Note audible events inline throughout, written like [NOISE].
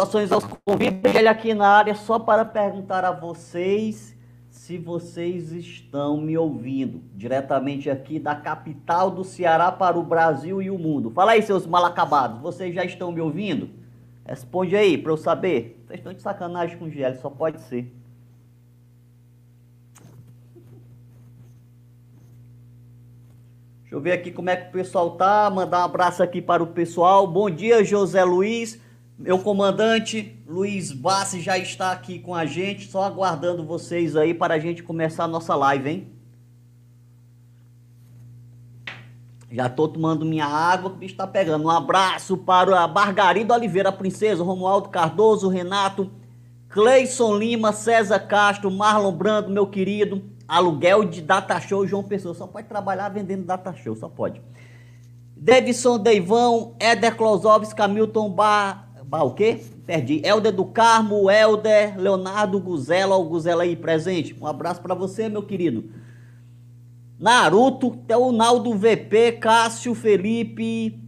Saudações aos convidados ele aqui na área, só para perguntar a vocês se vocês estão me ouvindo, diretamente aqui da capital do Ceará para o Brasil e o mundo. Fala aí, seus mal acabados, vocês já estão me ouvindo? Responde aí para eu saber. Vocês estão de sacanagem com o GL, só pode ser. Deixa eu ver aqui como é que o pessoal tá. Mandar um abraço aqui para o pessoal. Bom dia, José Luiz. Meu comandante Luiz Bassi já está aqui com a gente, só aguardando vocês aí para a gente começar a nossa live, hein? Já tô tomando minha água, o bicho tá pegando. Um abraço para a Margarida Oliveira, Princesa, Romualdo Cardoso, Renato, Cleison Lima, César Castro, Marlon Brando, meu querido, Aluguel de data show, João Pessoa. Só pode trabalhar vendendo data show, só pode. Davidson Deivão, Éder Klosovski, Hamilton Bar... Bar o quê? Perdi. Helder do Carmo, Helder, Leonardo Guzela, o Guzela aí presente. Um abraço para você, meu querido. Naruto, Teonaldo VP, Cássio Felipe,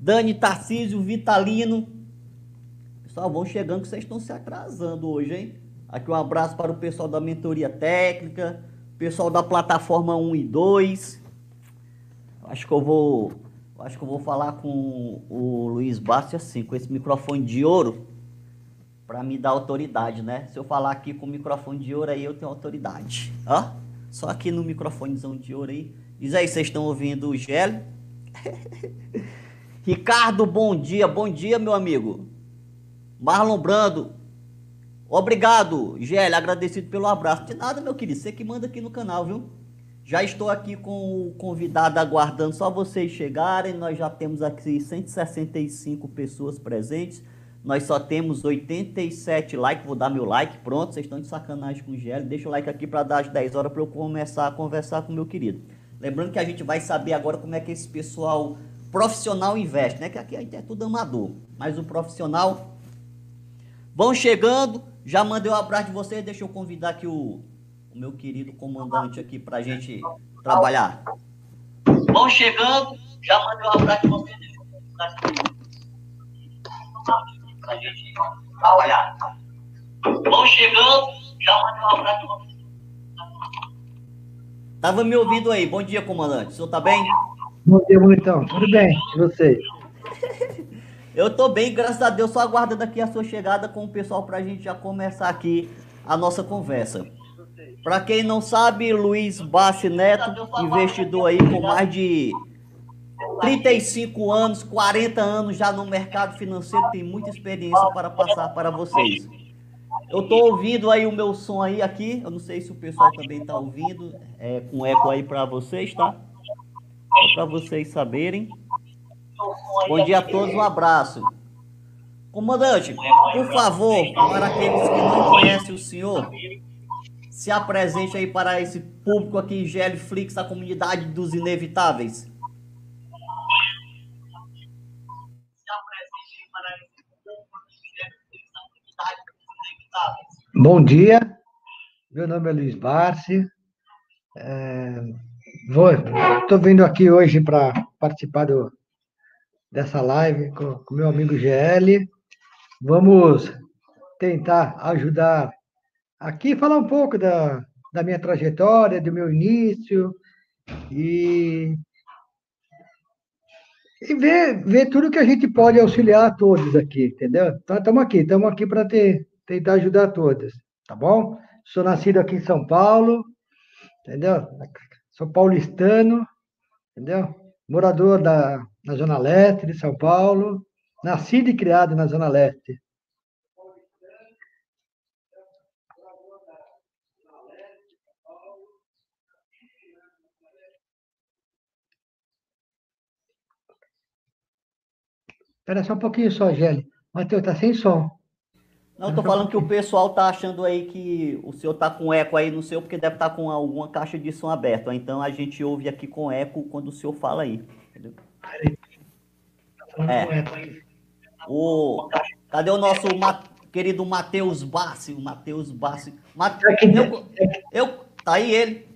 Dani Tarcísio, Vitalino. Pessoal, vão chegando que vocês estão se atrasando hoje, hein? Aqui um abraço para o pessoal da mentoria técnica, pessoal da plataforma 1 e 2. Acho que eu vou, acho que eu vou falar com o Luiz Bastos assim, com esse microfone de ouro, para me dar autoridade, né? Se eu falar aqui com o microfone de ouro aí, eu tenho autoridade. Ó, só aqui no microfonezão de ouro aí. Diz aí, vocês estão ouvindo o Gélio? [LAUGHS] Ricardo, bom dia, bom dia, meu amigo. Marlon Brando, Obrigado, GL, agradecido pelo abraço. De nada, meu querido, você que manda aqui no canal, viu? Já estou aqui com o convidado aguardando só vocês chegarem. Nós já temos aqui 165 pessoas presentes. Nós só temos 87 likes. Vou dar meu like. Pronto, vocês estão de sacanagem com o GL. Deixa o like aqui para dar as 10 horas para eu começar a conversar com meu querido. Lembrando que a gente vai saber agora como é que esse pessoal profissional investe, né? Que aqui é tudo amador. Mas o profissional vão chegando. Já mandei um abraço de vocês, deixa eu convidar aqui o, o meu querido comandante aqui para a gente trabalhar. Vão chegando, já mandei um abraço para a gente trabalhar. Vão chegando, já mandei um abraço de vocês. Tava me ouvindo aí, bom dia comandante, o senhor tá bem? Bom dia, bonitão, tudo bem, e você? [LAUGHS] Eu tô bem, graças a Deus, só aguardando aqui a sua chegada com o pessoal para a gente já começar aqui a nossa conversa. Para quem não sabe, Luiz Bassi Neto, investidor aí com mais de 35 anos, 40 anos já no mercado financeiro, tem muita experiência para passar para vocês. Eu tô ouvindo aí o meu som aí aqui, eu não sei se o pessoal também tá ouvindo, é, com eco aí para vocês, tá? Para vocês saberem. Bom dia a todos, um abraço. Comandante, por favor, para aqueles que não conhecem o senhor, se apresente aí para esse público aqui em Gelflix, a comunidade dos inevitáveis. Bom dia, meu nome é Luiz Barsi. Estou é, vindo aqui hoje para participar do, dessa live com o meu amigo GL. Vamos tentar ajudar aqui, falar um pouco da, da minha trajetória, do meu início e, e ver, ver tudo que a gente pode auxiliar a todos aqui, entendeu? Então, estamos aqui, estamos aqui para tentar ajudar todos, tá bom? Sou nascido aqui em São Paulo, entendeu? Sou paulistano, entendeu? Morador da, na Zona Leste de São Paulo, nascido e criado na Zona Leste. Espera só um pouquinho só, Gelli. Matheus, tá sem som. Não, tô falando que o pessoal tá achando aí que o senhor tá com eco aí no seu, porque deve estar tá com alguma caixa de som aberta. Então a gente ouve aqui com eco quando o senhor fala aí. Entendeu? É. O, cadê o nosso ma, querido Matheus Bassi? O Matheus Bassi. Mate, eu, eu, tá aí ele.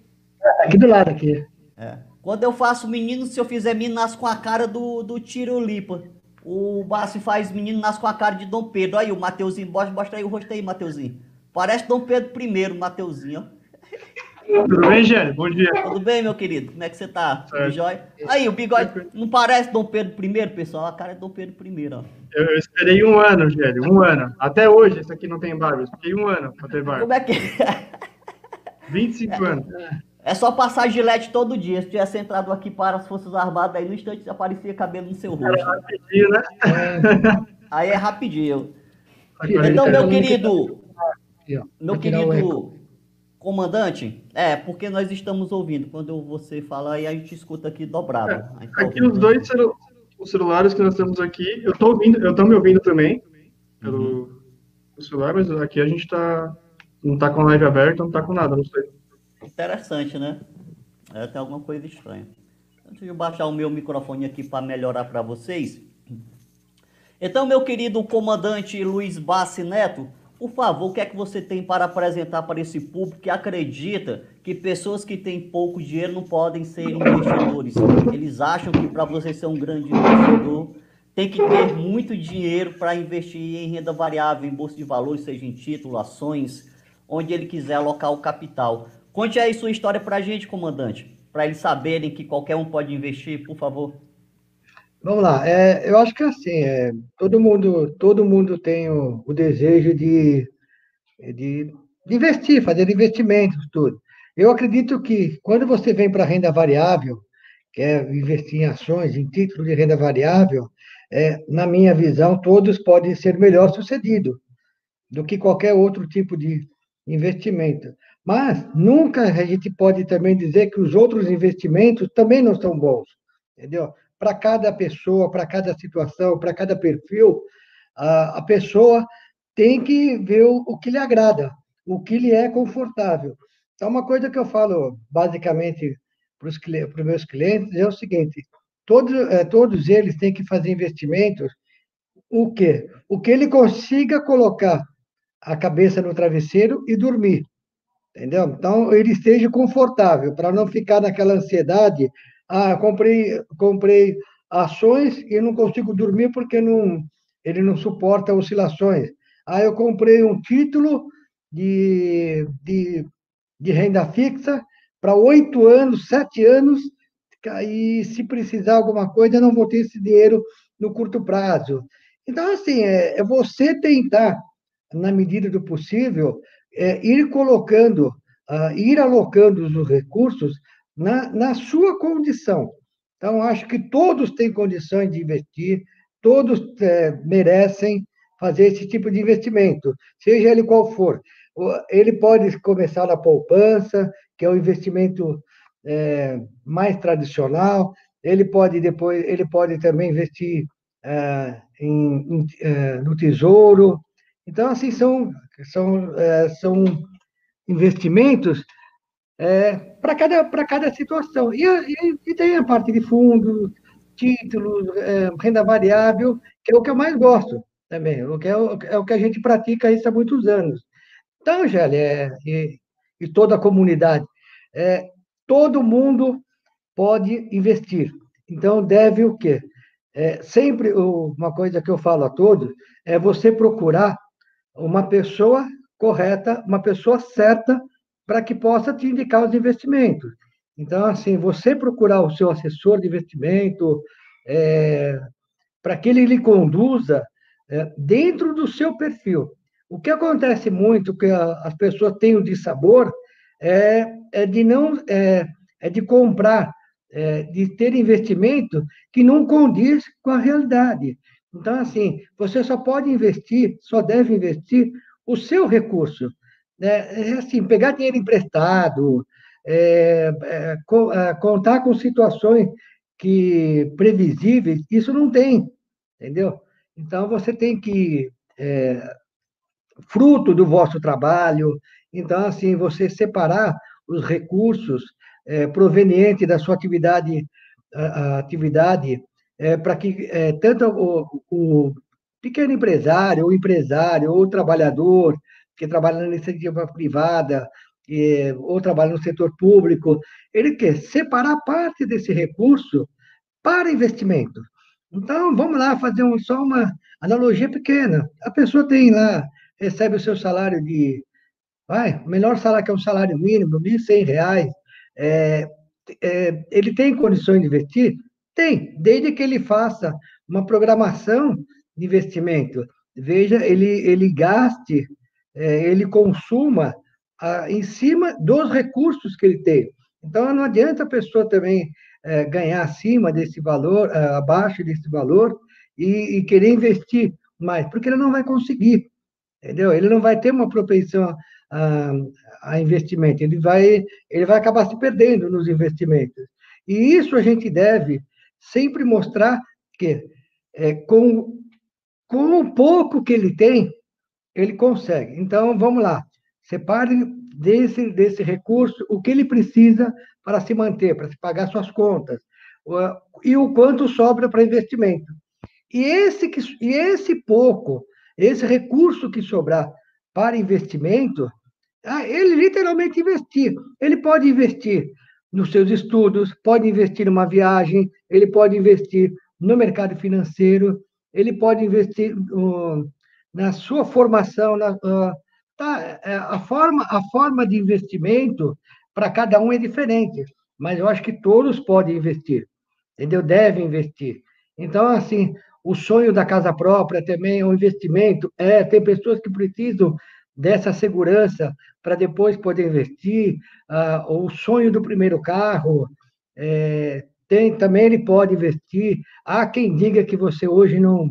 Aqui do lado aqui. É. Quando eu faço menino, se eu fizer menino, nasce com a cara do, do Tirolipa. O Bassi faz menino nasce com a cara de Dom Pedro. Aí, o Mateuzinho, mostra aí o rosto aí, Mateuzinho. Parece Dom Pedro I, Mateuzinho. Tudo bem, Gênio? Bom dia. Tudo bem, meu querido? Como é que você tá? Tudo jóia? Aí, o bigode não parece Dom Pedro I, pessoal? A cara é Dom Pedro I, ó. Eu, eu esperei um ano, Gênio, um ano. Até hoje, esse aqui não tem barba. Eu esperei um ano pra ter barba. Como é que 25 anos. É só passar gilete todo dia. Se tivesse entrado aqui para as Forças Armadas, aí no instante aparecia cabelo no seu rosto. É rapidinho, né? Aí é rapidinho. Então, meu querido, meu querido comandante, é, porque nós estamos ouvindo. Quando você fala aí, a gente escuta aqui dobrado. É, tá aqui os dois celu os celulares que nós temos aqui, eu estou ouvindo, eu estou me ouvindo também pelo uhum. celular, mas aqui a gente está não está com a live aberta, não está com nada, não sei. Interessante, né? É, tem alguma coisa estranha. Antes de eu baixar o meu microfone aqui para melhorar para vocês. Então, meu querido comandante Luiz Bassi Neto, por favor, o que é que você tem para apresentar para esse público que acredita que pessoas que têm pouco dinheiro não podem ser investidores? Eles acham que para você ser um grande investidor, tem que ter muito dinheiro para investir em renda variável, em bolsa de valores, seja em título, ações, onde ele quiser alocar o capital. Conte aí sua história para a gente, comandante, para eles saberem que qualquer um pode investir, por favor. Vamos lá. É, eu acho que assim, é, todo mundo, todo mundo tem o, o desejo de, de, de, investir, fazer investimentos, tudo. Eu acredito que quando você vem para renda variável, quer investir em ações, em títulos de renda variável, é, na minha visão, todos podem ser melhor sucedidos do que qualquer outro tipo de investimento. Mas nunca a gente pode também dizer que os outros investimentos também não são bons, entendeu? Para cada pessoa, para cada situação, para cada perfil, a, pessoa tem que ver o, que lhe agrada, o que lhe é confortável. Então, uma coisa que eu falo basicamente para os meus clientes é o seguinte: todos, é, todos eles têm que fazer investimentos. O quê? O que ele consiga colocar a cabeça no travesseiro e dormir entendeu? Então, ele esteja confortável, para não ficar naquela ansiedade, ah, comprei, comprei ações e não consigo dormir porque não, ele não suporta oscilações. Ah, eu comprei um título de, de, de renda fixa para oito anos, sete anos, e se precisar alguma coisa, eu não vou ter esse dinheiro no curto prazo. Então, assim, é, é você tentar, na medida do possível, é, ir colocando, uh, ir alocando os recursos na, na sua condição. Então, acho que todos têm condições de investir, todos é, merecem fazer esse tipo de investimento, seja ele qual for. Ele pode começar na poupança, que é o investimento é, mais tradicional. Ele pode depois, ele pode também investir é, em, em, é, no tesouro. Então, assim, são são, é, são investimentos é, para cada, cada situação. E, e, e, tem a parte de fundos, títulos, é, renda variável, que é o que eu mais gosto também, o que é, o, é o que a gente pratica isso há muitos anos. Então, Gélia, é, e, e toda a comunidade, é, todo mundo pode investir. Então, deve o quê? É, sempre uma coisa que eu falo a todos é você procurar uma pessoa correta, uma pessoa certa para que possa te indicar os investimentos. Então, assim, você procurar o seu assessor de investimento é, para que ele lhe conduza é, dentro do seu perfil. O que acontece muito, que a, as pessoas têm o de sabor, é, é de não é, é de comprar, é, de ter investimento que não condiz com a realidade. Então, assim, você só pode investir, só deve investir o seu recurso. Né? É assim, pegar dinheiro emprestado, é, é, é, contar com situações que previsíveis, isso não tem, entendeu? Então, você tem que, é, fruto do vosso trabalho, então, assim, você separar os recursos é, provenientes da sua atividade, a, a atividade é, para que é, tanto o, o, pequeno empresário, ou empresário, ou trabalhador que trabalha na iniciativa privada, ou trabalha no setor público, ele quer separar parte desse recurso para investimento. Então, vamos lá fazer um, só uma analogia pequena. A pessoa tem lá, recebe o seu salário de, vai, o melhor salário que é um salário mínimo, R$ 1.100, é, é, ele tem condições de investir? Tem, desde que ele faça uma programação de investimento. Veja, ele, ele gaste, é, ele consuma em cima dos recursos que ele tem. Então, não adianta a pessoa também é, ganhar acima desse valor, é, abaixo desse valor, e, e, querer investir mais, porque ele não vai conseguir, entendeu? Ele não vai ter uma propensão a, a investimento, ele vai, ele vai acabar se perdendo nos investimentos. E isso a gente deve sempre mostrar que é, com, com o pouco que ele tem, ele consegue. Então, vamos lá. Separe desse, desse recurso o que ele precisa para se manter, para se pagar suas contas, e o quanto sobra para investimento. E esse, que, e esse pouco, esse recurso que sobrar para investimento, ah, ele literalmente investir. Ele pode investir nos seus estudos, pode investir numa viagem, ele pode investir no mercado financeiro, ele pode investir uh, na sua formação, na, uh, tá, é, a, forma, a forma de investimento para cada um é diferente, mas eu acho que todos podem investir, entendeu? Devem investir. Então, assim, o sonho da casa própria também é um investimento, é, tem pessoas que precisam dessa segurança para depois poder investir, uh, o sonho do primeiro carro, é, tem, também ele pode investir. Há quem diga que você hoje não.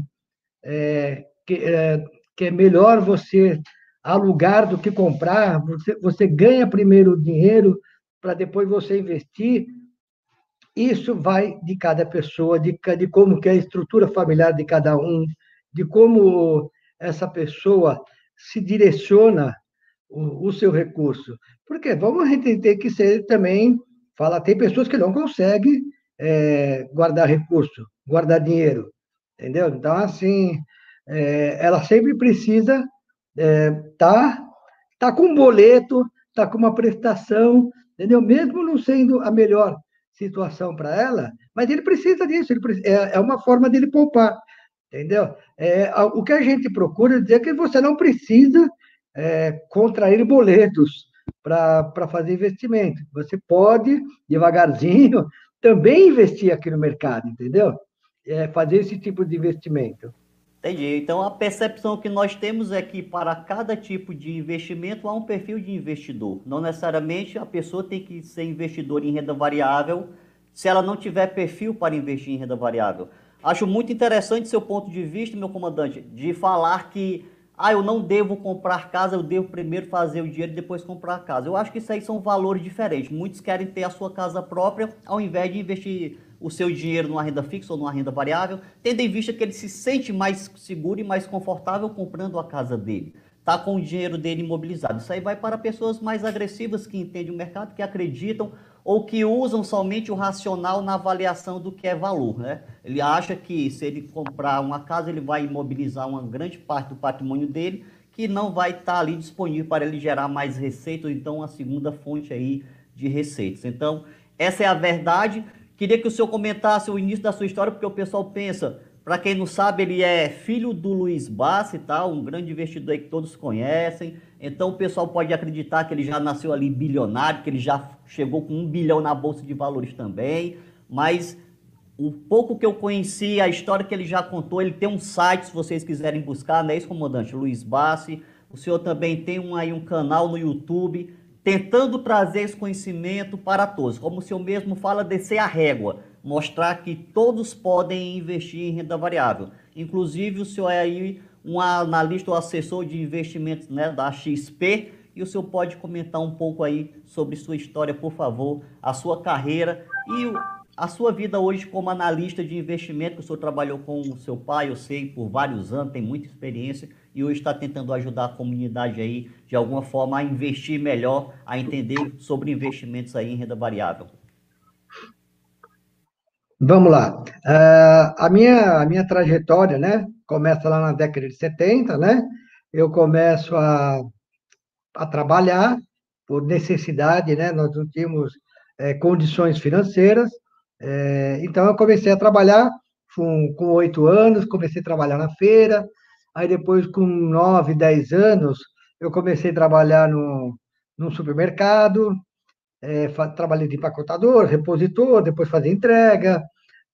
É, que, é, que é melhor você alugar do que comprar, você, você ganha primeiro o dinheiro para depois você investir. Isso vai de cada pessoa, de, de como que é a estrutura familiar de cada um, de como essa pessoa se direciona o, o seu recurso. Porque vamos ter que ser também, fala, tem pessoas que não conseguem é, guardar recurso, guardar dinheiro, entendeu? Então, assim, é, ela sempre precisa estar é, tá, tá com um boleto, tá com uma prestação, entendeu? Mesmo não sendo a melhor situação para ela, mas ele precisa disso, ele é, é uma forma dele poupar, entendeu? É, o que a gente procura dizer é que você não precisa é, contrair boletos para fazer investimento. Você pode, devagarzinho, [LAUGHS] também investir aqui no mercado, entendeu? É, fazer esse tipo de investimento. Entendi. Então a percepção que nós temos é que para cada tipo de investimento há um perfil de investidor. Não necessariamente a pessoa tem que ser investidor em renda variável se ela não tiver perfil para investir em renda variável. Acho muito interessante seu ponto de vista, meu comandante, de falar que ah, eu não devo comprar casa, eu devo primeiro fazer o dinheiro e depois comprar casa. Eu acho que isso aí são valores diferentes. Muitos querem ter a sua casa própria ao invés de investir o seu dinheiro numa renda fixa ou numa renda variável, tendo em vista que ele se sente mais seguro e mais confortável comprando a casa dele. Tá com o dinheiro dele imobilizado. Isso aí vai para pessoas mais agressivas que entendem o mercado, que acreditam ou que usam somente o racional na avaliação do que é valor. Né? Ele acha que se ele comprar uma casa, ele vai imobilizar uma grande parte do patrimônio dele, que não vai estar ali disponível para ele gerar mais receita, ou então uma segunda fonte aí de receitas. Então, essa é a verdade. Queria que o senhor comentasse o início da sua história, porque o pessoal pensa, para quem não sabe, ele é filho do Luiz Bassi, tá? um grande investidor que todos conhecem. Então o pessoal pode acreditar que ele já nasceu ali bilionário, que ele já chegou com um bilhão na Bolsa de Valores também. Mas o pouco que eu conheci, a história que ele já contou, ele tem um site, se vocês quiserem buscar, não é isso, comandante? Luiz Bassi. O senhor também tem um, aí um canal no YouTube tentando trazer esse conhecimento para todos. Como o senhor mesmo fala, descer a régua mostrar que todos podem investir em renda variável. Inclusive, o senhor é aí um analista ou assessor de investimentos né, da XP e o senhor pode comentar um pouco aí sobre sua história, por favor, a sua carreira e a sua vida hoje como analista de investimento, que o senhor trabalhou com o seu pai, eu sei, por vários anos, tem muita experiência e hoje está tentando ajudar a comunidade aí, de alguma forma, a investir melhor, a entender sobre investimentos aí em renda variável. Vamos lá. Uh, a, minha, a minha trajetória, né, começa lá na década de 70, né? Eu começo a, a trabalhar por necessidade, né? Nós não tínhamos é, condições financeiras, é, então eu comecei a trabalhar, com oito anos, comecei a trabalhar na feira. Aí depois, com nove, dez anos, eu comecei a trabalhar no, num supermercado. É, trabalhei de empacotador, repositor, depois fazia entrega.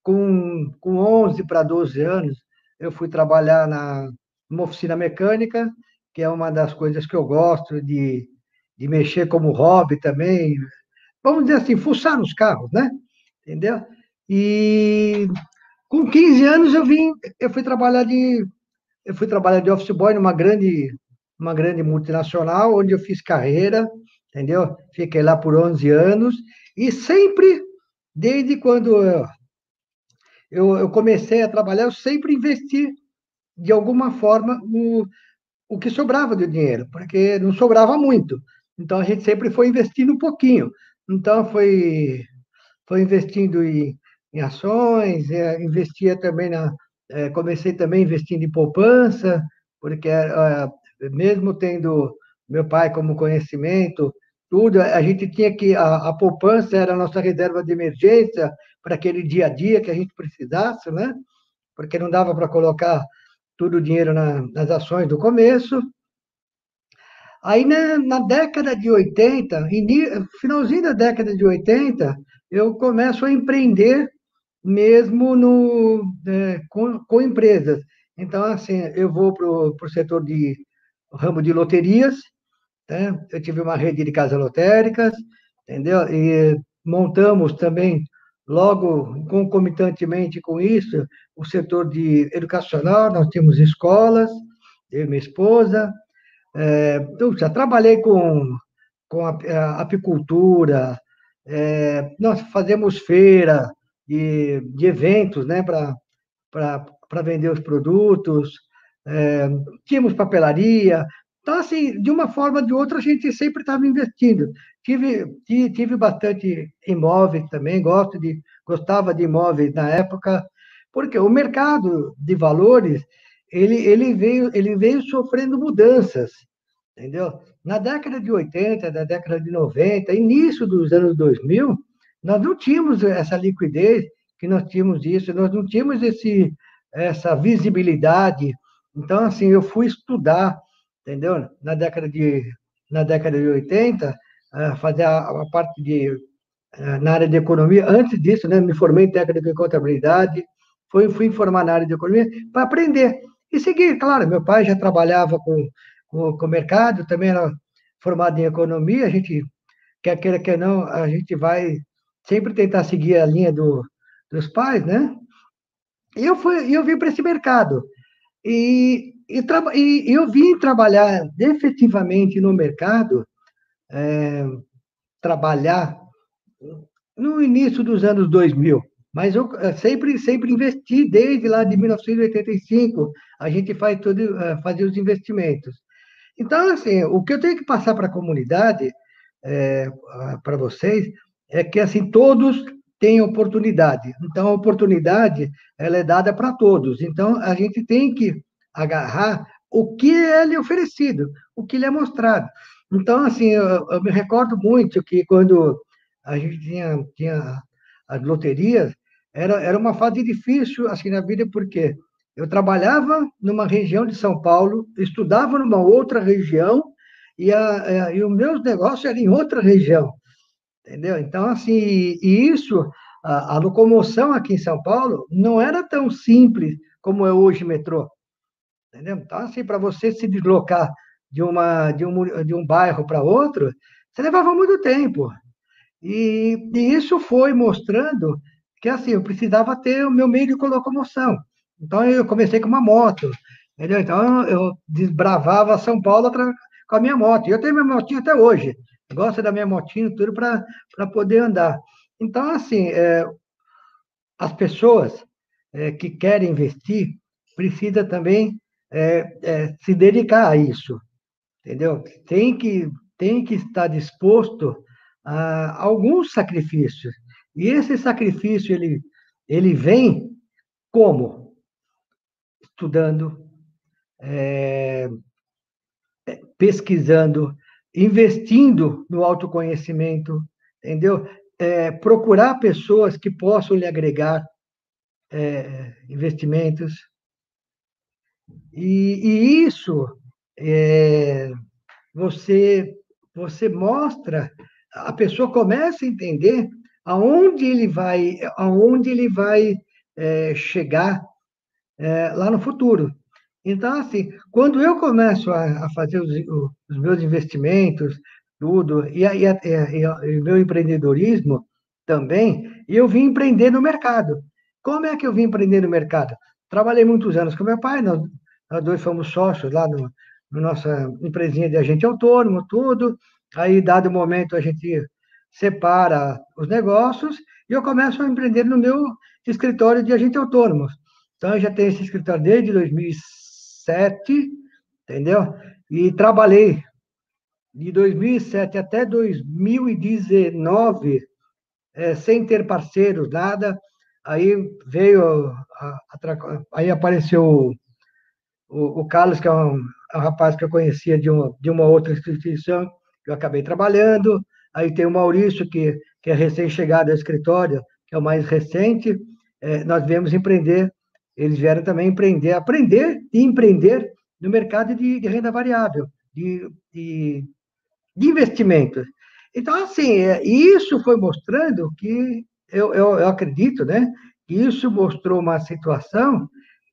Com, com 11 para 12 anos, eu fui trabalhar na, numa oficina mecânica, que é uma das coisas que eu gosto de, de mexer como hobby também. Vamos dizer assim, fuçar nos carros, né? Entendeu? E com 15 anos eu vim, eu fui trabalhar de eu fui trabalhar de office boy numa grande uma grande multinacional onde eu fiz carreira, entendeu? Fiquei lá por 11 anos e sempre desde quando eu, eu comecei a trabalhar, eu sempre investi de alguma forma o, o que sobrava do dinheiro, porque não sobrava muito. Então a gente sempre foi investindo um pouquinho. Então foi foi investindo em em ações, é, investia também na. É, comecei também investindo em poupança, porque é, mesmo tendo meu pai como conhecimento, tudo, a gente tinha que. A, a poupança era a nossa reserva de emergência para aquele dia a dia que a gente precisasse, né? Porque não dava para colocar todo o dinheiro na, nas ações do começo. Aí, na, na década de 80, finalzinho da década de 80, eu começo a empreender mesmo no, é, com, com, empresas. Então, assim, eu vou para o setor de ramo de loterias, né? eu tive uma rede de casas lotéricas, entendeu? E montamos também, logo, concomitantemente com isso, o setor de educacional, nós temos escolas, eu e minha esposa, é, então, já trabalhei com, com a, a apicultura, é, nós fazemos feira, de, de eventos né, para vender os produtos, é, tínhamos papelaria. Então, assim, de uma forma ou de outra, a gente sempre estava investindo. Tive, tive bastante imóveis também, gosto de, gostava de imóveis na época, porque o mercado de valores ele, ele, veio, ele veio sofrendo mudanças, entendeu? Na década de 80, na década de 90, início dos anos 2000, nós não tínhamos essa liquidez que nós tínhamos isso, nós não tínhamos esse, essa visibilidade. Então, assim, eu fui estudar, entendeu? Na década de, na década de 80, fazer a, parte de na área de economia. Antes disso, né, me formei em técnica de contabilidade, fui, fui formar na área de economia para aprender e seguir. Claro, meu pai já trabalhava com, com, com o mercado, também era formado em economia, a gente, quer queira, quer não, a gente vai sempre tentar seguir a linha do, dos pais, né? E eu, fui, eu vim para esse mercado. E, e, e, eu vim trabalhar efetivamente no mercado, é, trabalhar no início dos anos 2000. Mas eu sempre, sempre investi, desde lá de 1985, a gente faz tudo, é, fazia os investimentos. Então, assim, o que eu tenho que passar para a comunidade, é, para vocês, é que assim todos têm oportunidade. Então a oportunidade ela é dada para todos. Então a gente tem que agarrar o que é lhe oferecido, o que lhe é mostrado. Então assim eu, eu me recordo muito que quando a gente tinha, tinha as loterias era, era uma fase difícil assim na vida porque eu trabalhava numa região de São Paulo, estudava numa outra região e, a, a, e os meus negócios eram em outra região. Entendeu? Então, assim, isso, a, a, locomoção aqui em São Paulo não era tão simples como é hoje metrô. Entendeu? Então, assim, para você se deslocar de, uma, de, um, de um bairro para outro, você levava muito tempo. E, e isso foi mostrando que, assim, eu precisava ter o meu meio de locomoção. Então, eu comecei com uma moto. Entendeu? Então, eu desbravava São Paulo com a minha moto. E eu tenho minha motinha até hoje gosta da minha motinha, tudo para poder andar. Então, assim, é, as pessoas é, que querem investir precisa também é, é, se dedicar a isso, entendeu? Tem que, tem que estar disposto a alguns sacrifícios. E esse sacrifício, ele, ele vem como? Estudando, é, é pesquisando, investindo no autoconhecimento, entendeu? É, procurar pessoas que possam lhe agregar, é, investimentos. E, e isso é, você, você mostra, a pessoa começa a entender aonde ele vai, aonde ele vai é, chegar é, lá no futuro. Então, assim, quando eu começo a, a fazer os, os, meus investimentos, tudo, e, a, e, a, e, o meu empreendedorismo também, eu vim empreender no mercado. Como é que eu vim empreender no mercado? Trabalhei muitos anos com meu pai, nós, nós dois fomos sócios lá no, no nossa empresinha de agente autônomo, tudo. Aí, dado o momento, a gente separa os negócios e eu começo a empreender no meu escritório de agente autônomo. Então, eu já tenho esse escritório desde 2007, entendeu? E trabalhei de 2007 até 2019 é, sem ter parceiros, nada. Aí veio, a, a, aí apareceu o, o, Carlos, que é um, é um, rapaz que eu conhecia de uma, de uma outra instituição, que eu acabei trabalhando. Aí tem o Maurício, que, que é recém-chegado ao escritório, que é o mais recente. É, nós viemos empreender, eles vieram também empreender, aprender e empreender no mercado de, de renda variável, de, de, de investimentos. Então, assim, é, isso foi mostrando que, eu, eu, eu acredito, né, que isso mostrou uma situação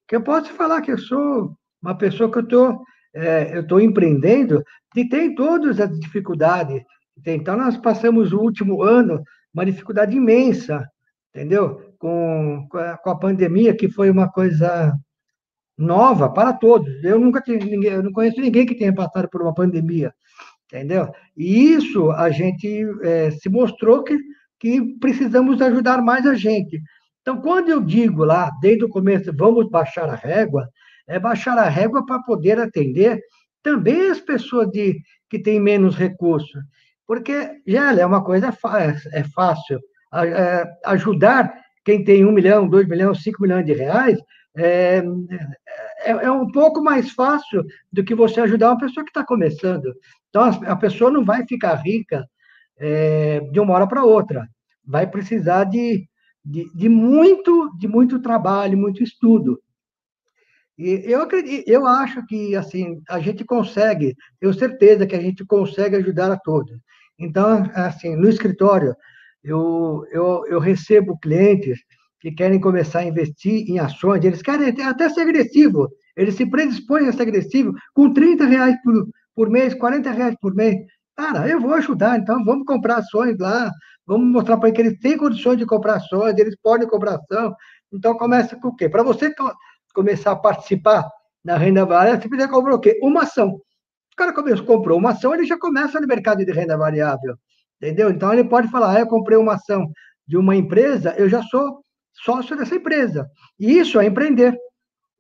que eu posso falar que eu sou uma pessoa que eu estou é, eu estou empreendendo e tem todas as dificuldades. Então, nós passamos o último ano uma dificuldade imensa, entendeu? Com, com, a, pandemia, que foi uma coisa nova para todos. Eu nunca ninguém, eu não conheço ninguém que tenha passado por uma pandemia entendeu? E isso a gente é, se mostrou que, que precisamos ajudar mais a gente. Então, quando eu digo lá, desde o começo, vamos baixar a régua, é baixar a régua para poder atender também as pessoas de, que têm menos recursos. Porque, já é uma coisa é, é fácil. É, ajudar quem tem um milhão, dois milhões, cinco milhões de reais é, é, é, um pouco mais fácil do que você ajudar uma pessoa que está começando. Então, a pessoa não vai ficar rica é, de uma hora para outra. Vai precisar de, de, de, muito, de muito trabalho, muito estudo. E eu, acredito, eu acho que assim a gente consegue, tenho certeza que a gente consegue ajudar a todos. Então, assim, no escritório, eu, eu, eu recebo clientes que querem começar a investir em ações, eles querem até ser agressivo, eles se predispõem a ser agressivo com 30 reais por, por mês, 40 reais por mês. Cara, eu vou ajudar, então vamos comprar ações lá, vamos mostrar para eles que eles têm condições de comprar ações, eles podem comprar ação. Então começa com o quê? Para você começar a participar na renda variável, você precisa comprar o quê? Uma ação. O cara comprou uma ação, ele já começa no mercado de renda variável. Entendeu? Então ele pode falar, ah, eu comprei uma ação de uma empresa, eu já sou sócio dessa empresa. E isso é empreender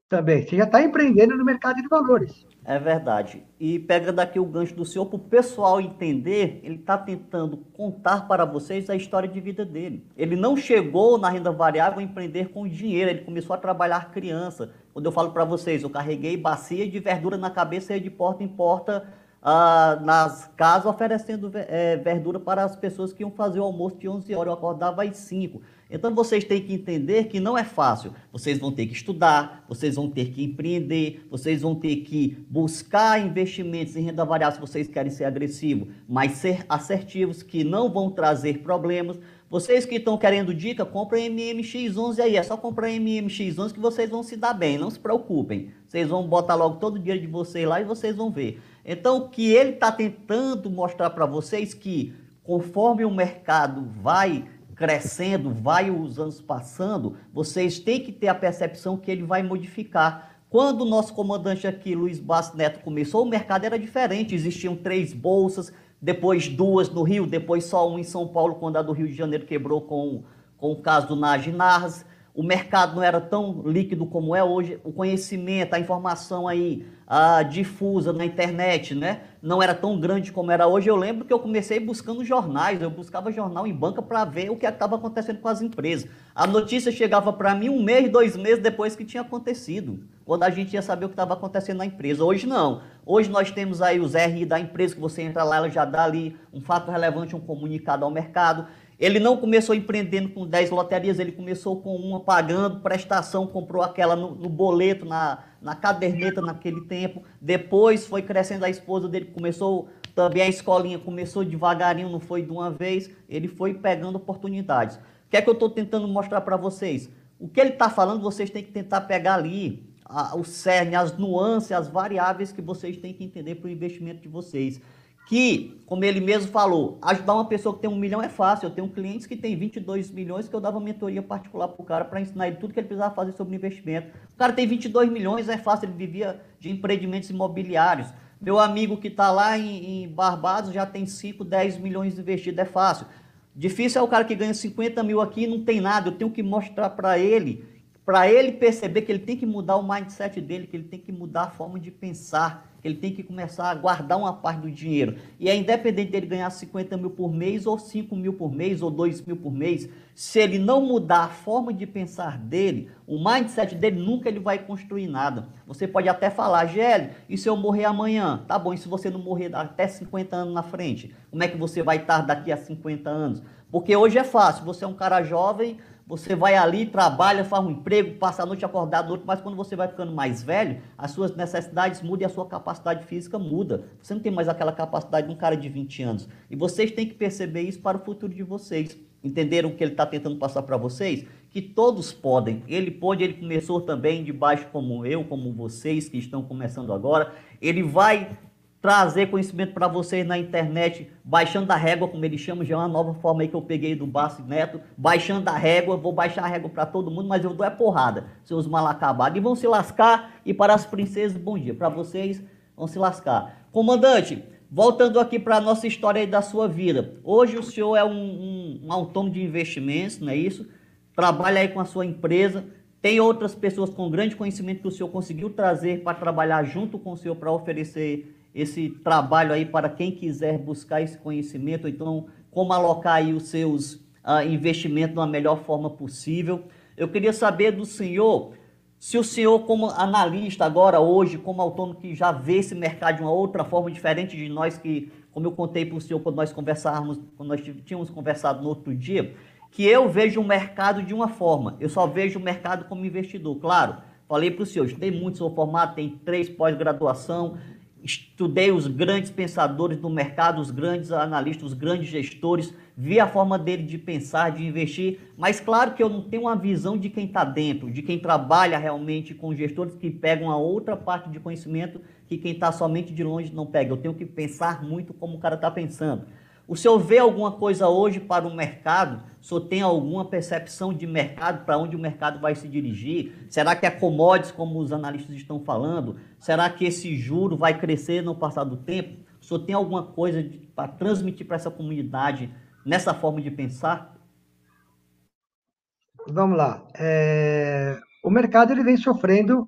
também. Você já está empreendendo no mercado de valores. É verdade. E pegando aqui o gancho do senhor, para o pessoal entender, ele está tentando contar para vocês a história de vida dele. Ele não chegou na renda variável a empreender com dinheiro, ele começou a trabalhar criança. Quando eu falo para vocês, eu carreguei bacia de verdura na cabeça e de porta em porta ah, nas casas oferecendo é, verdura para as pessoas que iam fazer o almoço de 11 horas. Eu acordava às 5. Então vocês têm que entender que não é fácil. Vocês vão ter que estudar, vocês vão ter que empreender, vocês vão ter que buscar investimentos em renda variável se vocês querem ser agressivos, mas ser assertivos que não vão trazer problemas. Vocês que estão querendo dica, comprem MMX11 aí. É só comprar MMX11 que vocês vão se dar bem. Não se preocupem. Vocês vão botar logo todo o dinheiro de vocês lá e vocês vão ver. Então, o que ele está tentando mostrar para vocês que conforme o mercado vai crescendo, vai os anos passando, vocês têm que ter a percepção que ele vai modificar. Quando o nosso comandante aqui, Luiz Bastos Neto, começou, o mercado era diferente. Existiam três bolsas, depois duas no Rio, depois só uma em São Paulo, quando a do Rio de Janeiro quebrou com, com o caso do Nage Narras o mercado não era tão líquido como é hoje, o conhecimento, a informação aí a, difusa na internet, né? Não era tão grande como era hoje. Eu lembro que eu comecei buscando jornais, eu buscava jornal em banca para ver o que estava acontecendo com as empresas. A notícia chegava para mim um mês, dois meses depois que tinha acontecido, quando a gente ia saber o que estava acontecendo na empresa. Hoje não. Hoje nós temos aí os RI da empresa, que você entra lá, ela já dá ali um fato relevante, um comunicado ao mercado. Ele não começou empreendendo com 10 loterias, ele começou com uma pagando prestação, comprou aquela no, no, boleto, na, na caderneta naquele tempo. Depois foi crescendo a esposa dele, começou também a escolinha, começou devagarinho, não foi de uma vez. Ele foi pegando oportunidades. O que é que eu estou tentando mostrar para vocês? O que ele está falando, vocês têm que tentar pegar ali a, o cerne, as nuances, as variáveis que vocês têm que entender para o investimento de vocês que, como ele mesmo falou, ajudar uma pessoa que tem um milhão é fácil. Eu tenho clientes que têm 22 milhões que eu dava mentoria particular para o cara para ensinar ele tudo que ele precisava fazer sobre investimento. O cara tem 22 milhões, é fácil, ele vivia de empreendimentos imobiliários. Meu amigo que está lá em, em Barbados já tem 5, 10 milhões investidos, é fácil. Difícil é o cara que ganha 50 mil aqui e não tem nada. Eu tenho que mostrar para ele, para ele perceber que ele tem que mudar o mindset dele, que ele tem que mudar a forma de pensar ele tem que começar a guardar uma parte do dinheiro. E é independente dele ganhar 50 mil por mês, ou 5 mil por mês, ou 2 mil por mês, se ele não mudar a forma de pensar dele, o mindset dele nunca ele vai construir nada. Você pode até falar, Gelli, e se eu morrer amanhã? Tá bom, e se você não morrer até 50 anos na frente? Como é que você vai estar daqui a 50 anos? Porque hoje é fácil, você é um cara jovem, você vai ali, trabalha, faz um emprego, passa a noite acordado, noite, mas quando você vai ficando mais velho, as suas necessidades mudam e a sua capacidade física muda. Você não tem mais aquela capacidade de um cara de 20 anos. E vocês têm que perceber isso para o futuro de vocês. Entenderam o que ele está tentando passar para vocês? Que todos podem. Ele pode, ele começou também de baixo como eu, como vocês que estão começando agora. Ele vai trazer conhecimento para vocês na internet, baixando a régua, como ele chama, já é uma nova forma aí que eu peguei do Bassi Neto, baixando a régua, vou baixar a régua para todo mundo, mas eu dou é porrada, seus mal acabados, e vão se lascar, e para as princesas, bom dia, para vocês, vão se lascar. Comandante, voltando aqui para a nossa história aí da sua vida, hoje o senhor é um, um, um autônomo de investimentos, não é isso? Trabalha aí com a sua empresa, tem outras pessoas com grande conhecimento que o senhor conseguiu trazer para trabalhar junto com o senhor para oferecer esse trabalho aí para quem quiser buscar esse conhecimento, então como alocar aí os seus uh, investimentos da melhor forma possível. Eu queria saber do senhor, se o senhor como analista agora, hoje, como autônomo que já vê esse mercado de uma outra forma, diferente de nós que, como eu contei para o senhor quando nós conversávamos, quando nós tínhamos conversado no outro dia, que eu vejo o mercado de uma forma, eu só vejo o mercado como investidor, claro. Falei para o senhor, tem muito, sou formado, tem três pós-graduação, estudei os grandes pensadores do mercado, os grandes analistas, os grandes gestores, vi a forma dele de pensar, de investir, mas claro que eu não tenho uma visão de quem está dentro, de quem trabalha realmente com gestores que pegam a outra parte de conhecimento que quem está somente de longe não pega. Eu tenho que pensar muito como o cara está pensando. O senhor vê alguma coisa hoje para o mercado? O senhor tem alguma percepção de mercado, para onde o mercado vai se dirigir? Será que é commodities, como os analistas estão falando? Será que esse juro vai crescer no passar do tempo? O senhor tem alguma coisa para transmitir para essa comunidade nessa forma de pensar? Vamos lá. É... O mercado ele vem sofrendo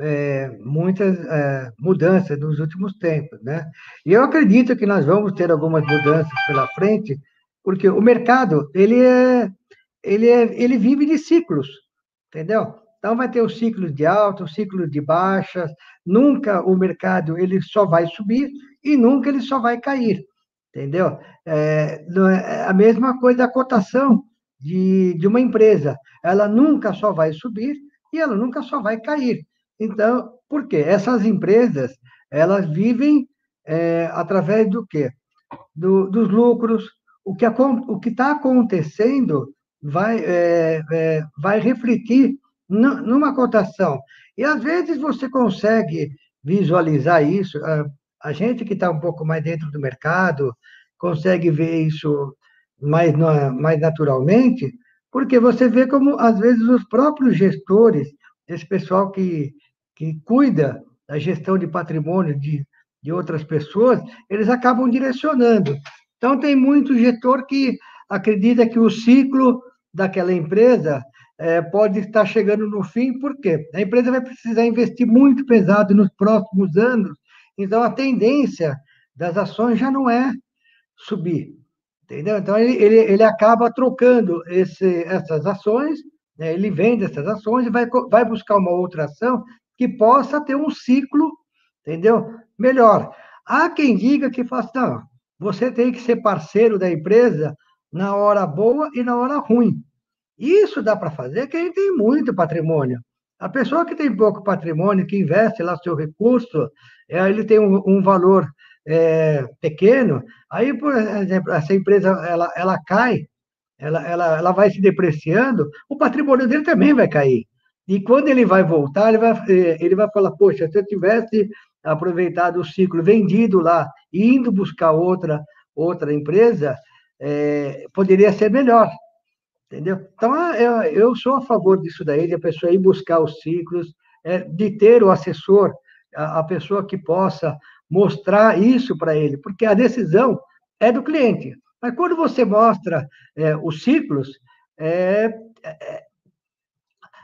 é, muitas é, mudanças nos últimos tempos, né? E eu acredito que nós vamos ter algumas mudanças pela frente, porque o mercado ele é, ele é, ele vive de ciclos, entendeu? Então vai ter os ciclos de alta, os ciclos de baixas. Nunca o mercado ele só vai subir e nunca ele só vai cair, entendeu? É, é a mesma coisa da cotação de, de uma empresa. Ela nunca só vai subir e ela nunca só vai cair. Então, por quê? Essas empresas, elas vivem é, através do quê? Do, dos lucros. O que está acontecendo vai, é, é, vai refletir numa cotação. E, às vezes, você consegue visualizar isso. A, a gente que está um pouco mais dentro do mercado consegue ver isso mais, mais naturalmente, porque você vê como, às vezes, os próprios gestores, esse pessoal que que cuida da gestão de patrimônio de, de outras pessoas, eles acabam direcionando. Então, tem muito gestor que acredita que o ciclo daquela empresa é, pode estar chegando no fim, por quê? A empresa vai precisar investir muito pesado nos próximos anos, então a tendência das ações já não é subir, entendeu? Então, ele, ele, ele acaba trocando esse, essas ações, né? ele vende essas ações e vai, vai buscar uma outra ação que possa ter um ciclo, entendeu? Melhor. Há quem diga que faz, não, você tem que ser parceiro da empresa na hora boa e na hora ruim. Isso dá para fazer quem tem muito patrimônio. A pessoa que tem pouco patrimônio, que investe lá seu recurso, é, ele tem um, um valor é, pequeno, aí, por exemplo, essa empresa ela, ela cai, ela, ela, ela vai se depreciando, o patrimônio dele também vai cair. E quando ele vai voltar, ele vai, é, ele vai falar, poxa, se eu tivesse aproveitado o ciclo, vendido lá e indo buscar outra, outra empresa, é, poderia ser melhor. Entendeu? Então, é, eu, eu sou a favor disso daí, de a pessoa ir buscar os ciclos, é, de ter o assessor, a, a pessoa que possa mostrar isso para ele, porque a decisão é do cliente. Mas quando você mostra é, os ciclos, é, é,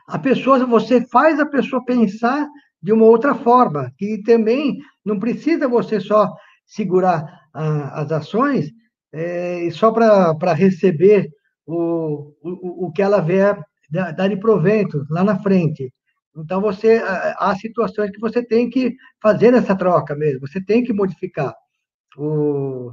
a pessoa, você faz a pessoa pensar de uma outra forma, que também não precisa você só segurar a, as ações é, só para receber o, o, o que ela vê dar de provento lá na frente. Então, você há situações que você tem que fazer essa troca mesmo, você tem que modificar o,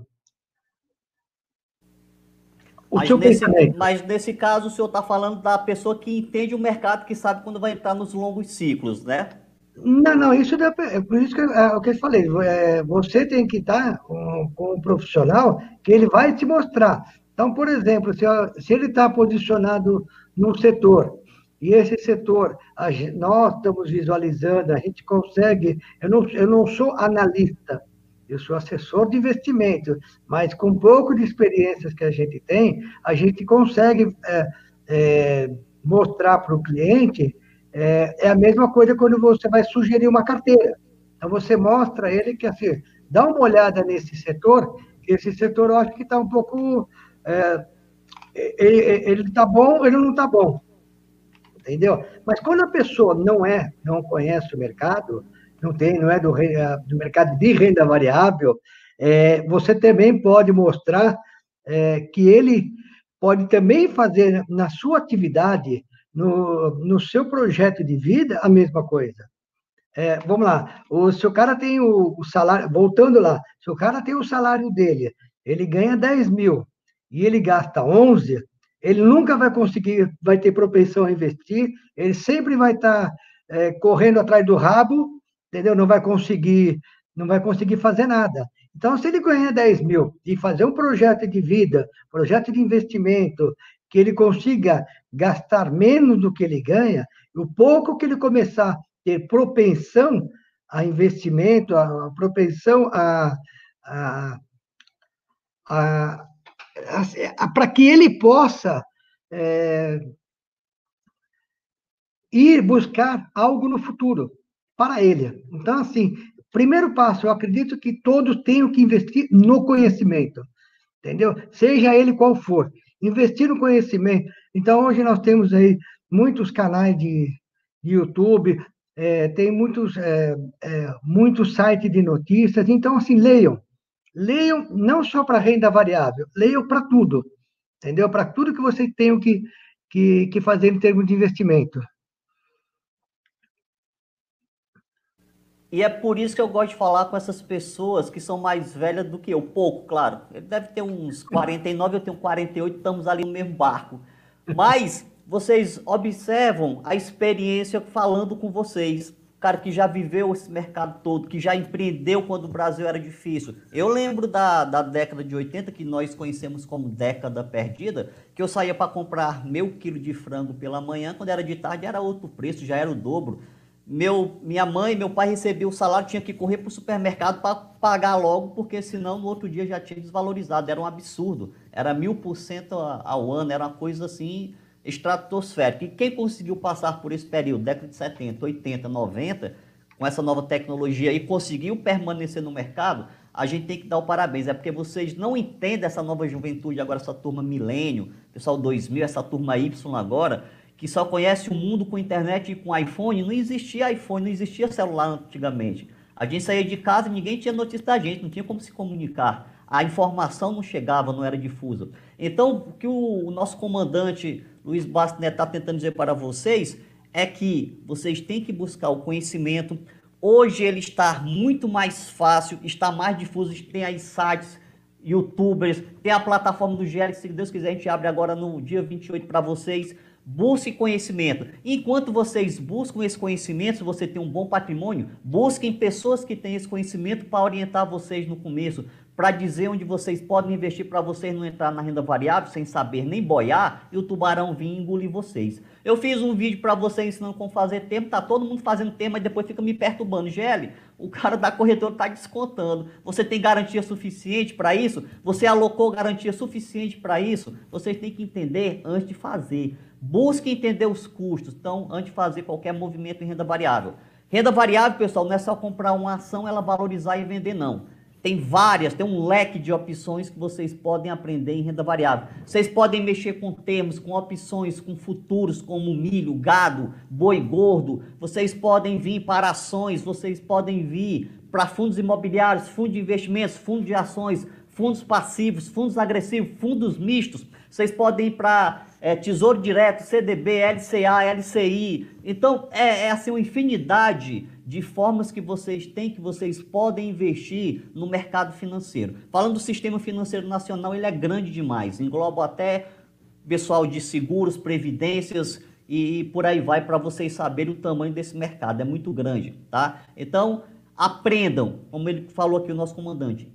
o mas nesse, pensamento. Mas nesse caso, o senhor está falando da pessoa que entende o mercado, que sabe quando vai entrar nos longos ciclos, né? Não, não, isso é por isso que é o que eu falei. É, você tem que estar com, com um profissional que ele vai te mostrar. Então, por exemplo, se, se ele está posicionado num setor e esse setor a, nós estamos visualizando, a gente consegue. Eu não, eu não sou analista, eu sou assessor de investimento, mas com um pouco de experiências que a gente tem, a gente consegue é, é, mostrar para o cliente é, é a mesma coisa quando você vai sugerir uma carteira. Então, você mostra a ele que, assim, dá uma olhada nesse setor, esse setor eu acho que está um pouco. É, ele está bom, ele não está bom. Entendeu? Mas quando a pessoa não é, não conhece o mercado, não tem, não é do, do mercado de renda variável, é, você também pode mostrar é, que ele pode também fazer na sua atividade no, no seu projeto de vida a mesma coisa. É, vamos lá, o, se o cara tem o, o, salário, voltando lá, se o cara tem o salário dele, ele ganha 10 mil e ele gasta 11, ele nunca vai conseguir, vai ter propensão a investir, ele sempre vai estar tá, é, correndo atrás do rabo, entendeu? Não vai conseguir, não vai conseguir fazer nada. Então, se ele ganha 10 mil e fazer um projeto de vida, projeto de investimento, que ele consiga gastar menos do que ele ganha, o pouco que ele começar a ter propensão a investimento, a propensão a, a, a, a para que ele possa é, ir buscar algo no futuro para ele. Então, assim, primeiro passo, eu acredito que todos tenham que investir no conhecimento, entendeu? Seja ele qual for investir no conhecimento. Então, hoje nós temos aí muitos canais de, de YouTube, é, tem muitos, é, é, muitos sites de notícias. Então, assim, leiam. Leiam não só para renda variável, leiam para tudo, entendeu? Para tudo que vocês tenham que, que, que fazer em termos de investimento. E é por isso que eu gosto de falar com essas pessoas que são mais velhas do que eu. Pouco, claro. Ele deve ter uns 49, eu tenho 48, estamos ali no mesmo barco. Mas vocês observam a experiência falando com vocês. Cara que já viveu esse mercado todo, que já empreendeu quando o Brasil era difícil. Eu lembro da, da década de 80, que nós conhecemos como década perdida, que eu saía para comprar meu quilo de frango pela manhã, quando era de tarde era outro preço, já era o dobro meu, minha mãe, meu pai recebiam o salário, tinha que correr para o supermercado para pagar logo, porque senão no outro dia já tinha desvalorizado. Era um absurdo. Era mil por cento ao ano, era uma coisa assim estratosférica. E quem conseguiu passar por esse período, década de 70, 80, 90, com essa nova tecnologia e conseguiu permanecer no mercado, a gente tem que dar o parabéns. É porque vocês não entendem essa nova juventude, agora essa turma milênio, pessoal 2000, essa turma Y agora que só conhece o mundo com internet e com iPhone, não existia iPhone, não existia celular antigamente. A gente saía de casa e ninguém tinha notícia da gente, não tinha como se comunicar. A informação não chegava, não era difusa. Então, o que o, nosso comandante Luiz Bastos está tentando dizer para vocês é que vocês têm que buscar o conhecimento. Hoje ele está muito mais fácil, está mais difuso, tem as sites youtubers, tem a plataforma do GL, se Deus quiser a gente abre agora no dia 28 para vocês. Busque conhecimento. Enquanto vocês buscam esse conhecimento, se você tem um bom patrimônio, busquem pessoas que têm esse conhecimento para orientar vocês no começo, para dizer onde vocês podem investir para vocês não entrar na renda variável sem saber nem boiar e o tubarão vir engolir vocês. Eu fiz um vídeo para vocês ensinando como fazer tempo, tá todo mundo fazendo tempo, mas depois fica me perturbando. GL, o cara da corretora está descontando. Você tem garantia suficiente para isso? Você alocou garantia suficiente para isso? Vocês têm que entender antes de fazer. Busque entender os custos, então, antes de fazer qualquer movimento em renda variável. Renda variável, pessoal, não é só comprar uma ação, ela valorizar e vender, não. Tem várias, tem um leque de opções que vocês podem aprender em renda variável. Vocês podem mexer com termos, com opções, com futuros como milho, gado, boi gordo. Vocês podem vir para ações, vocês podem vir para fundos imobiliários, fundos de investimentos, fundos de ações, fundos passivos, fundos agressivos, fundos mistos. Vocês podem ir para é, Tesouro Direto, CDB, LCA, LCI. Então, é, é assim uma infinidade de formas que vocês têm, que vocês podem investir no mercado financeiro. Falando do sistema financeiro nacional, ele é grande demais, engloba até pessoal de seguros, previdências e por aí vai para vocês saberem o tamanho desse mercado, é muito grande, tá? Então, aprendam, como ele falou aqui o nosso comandante,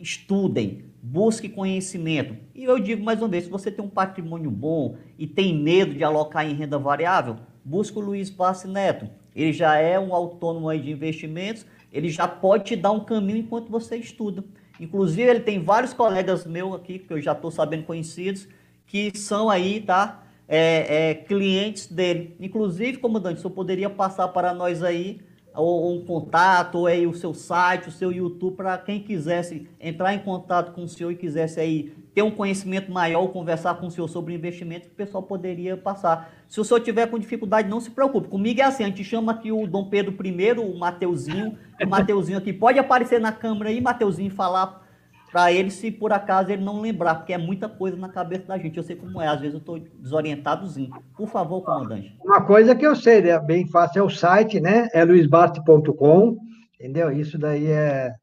estudem, busque conhecimento. E eu digo mais uma vez, se você tem um patrimônio bom e tem medo de alocar em renda variável, busque o Luiz Passe Neto ele já é um autônomo aí de investimentos, ele já pode te dar um caminho enquanto você estuda. Inclusive, ele tem vários colegas meus aqui, que eu já estou sabendo conhecidos, que são aí, tá? É, é, clientes dele. Inclusive, comandante, o senhor poderia passar para nós aí ou um contato, ou aí o seu site, o seu YouTube, para quem quisesse entrar em contato com o senhor e quisesse aí ter um conhecimento maior, conversar com o senhor sobre investimento, que o pessoal poderia passar. Se o senhor tiver com dificuldade, não se preocupe. Comigo é assim, a gente chama aqui o Dom Pedro I, o Mateuzinho, o Mateuzinho aqui pode aparecer na câmera aí, Mateuzinho, falar para ele se por acaso ele não lembrar, porque é muita coisa na cabeça da gente. Eu sei como é, às vezes eu estou desorientadozinho. Por favor, comandante. Uma coisa que eu sei, né, bem fácil, é o site, né? É luisbart.com, entendeu? Isso daí é,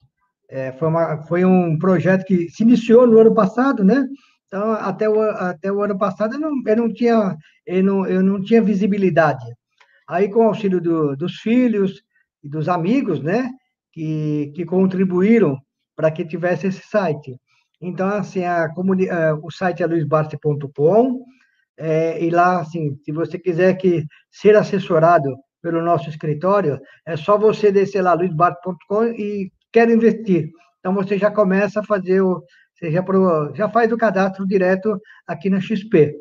é, foi, uma, foi um projeto que se iniciou no ano passado, né? Então, até o, até o ano passado eu não, eu não, tinha, eu não, eu não tinha visibilidade. Aí, com o auxílio do, dos filhos e dos amigos, né? Que, que contribuíram para que tivesse esse site. Então, assim, a. É, o site é luisbarce.com, é, e lá, assim, se você quiser que ser assessorado pelo nosso escritório, é só você descer lá, luisbarce.com, e quer investir. Então, você já começa a fazer o... Você já, pro, já faz o cadastro direto aqui na XP.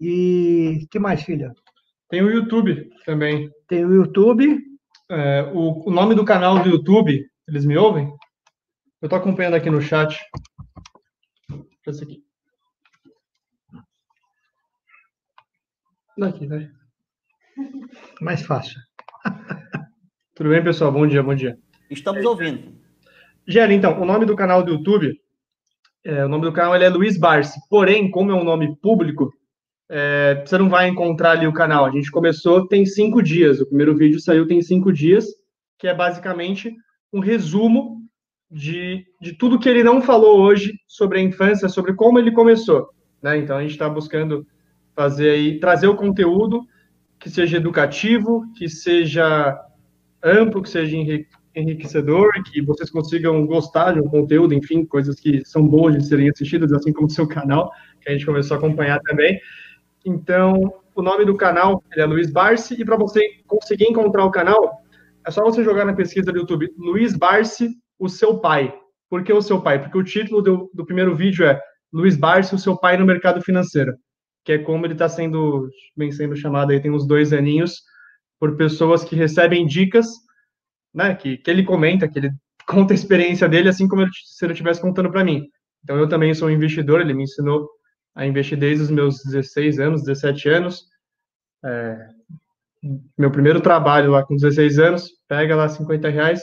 E que mais, filha? Tem o YouTube também. Tem o YouTube. É, o, o nome do canal do YouTube, eles me ouvem? Eu estou acompanhando aqui no chat. Esse aqui. Daqui, né? Mais fácil. [LAUGHS] Tudo bem, pessoal? Bom dia, bom dia. Estamos ouvindo. Gera, então, o nome do canal do YouTube, é, o nome do canal é Luiz Barsi. Porém, como é um nome público, é, você não vai encontrar ali o canal. A gente começou tem cinco dias. O primeiro vídeo saiu tem cinco dias, que é basicamente um resumo de, de tudo que ele não falou hoje sobre a infância, sobre como ele começou. Né? Então a gente está buscando fazer aí, trazer o conteúdo que seja educativo, que seja amplo, que seja enriquecedor, que vocês consigam gostar de um conteúdo, enfim, coisas que são boas de serem assistidas, assim como o seu canal, que a gente começou a acompanhar também. Então, o nome do canal é Luiz Barsi, e para você conseguir encontrar o canal, é só você jogar na pesquisa do YouTube Luiz Barsi o seu pai. Por que o seu pai? Porque o título do, do primeiro vídeo é Luiz Barsi, o seu pai no mercado financeiro, que é como ele está sendo, bem sendo chamado aí, tem uns dois aninhos, por pessoas que recebem dicas, né, que, que ele comenta, que ele [LAUGHS] conta a experiência dele, assim como ele, se ele estivesse contando para mim. Então, eu também sou um investidor, ele me ensinou a investir desde os meus 16 anos, 17 anos. É, meu primeiro trabalho lá com 16 anos, pega lá 50 reais,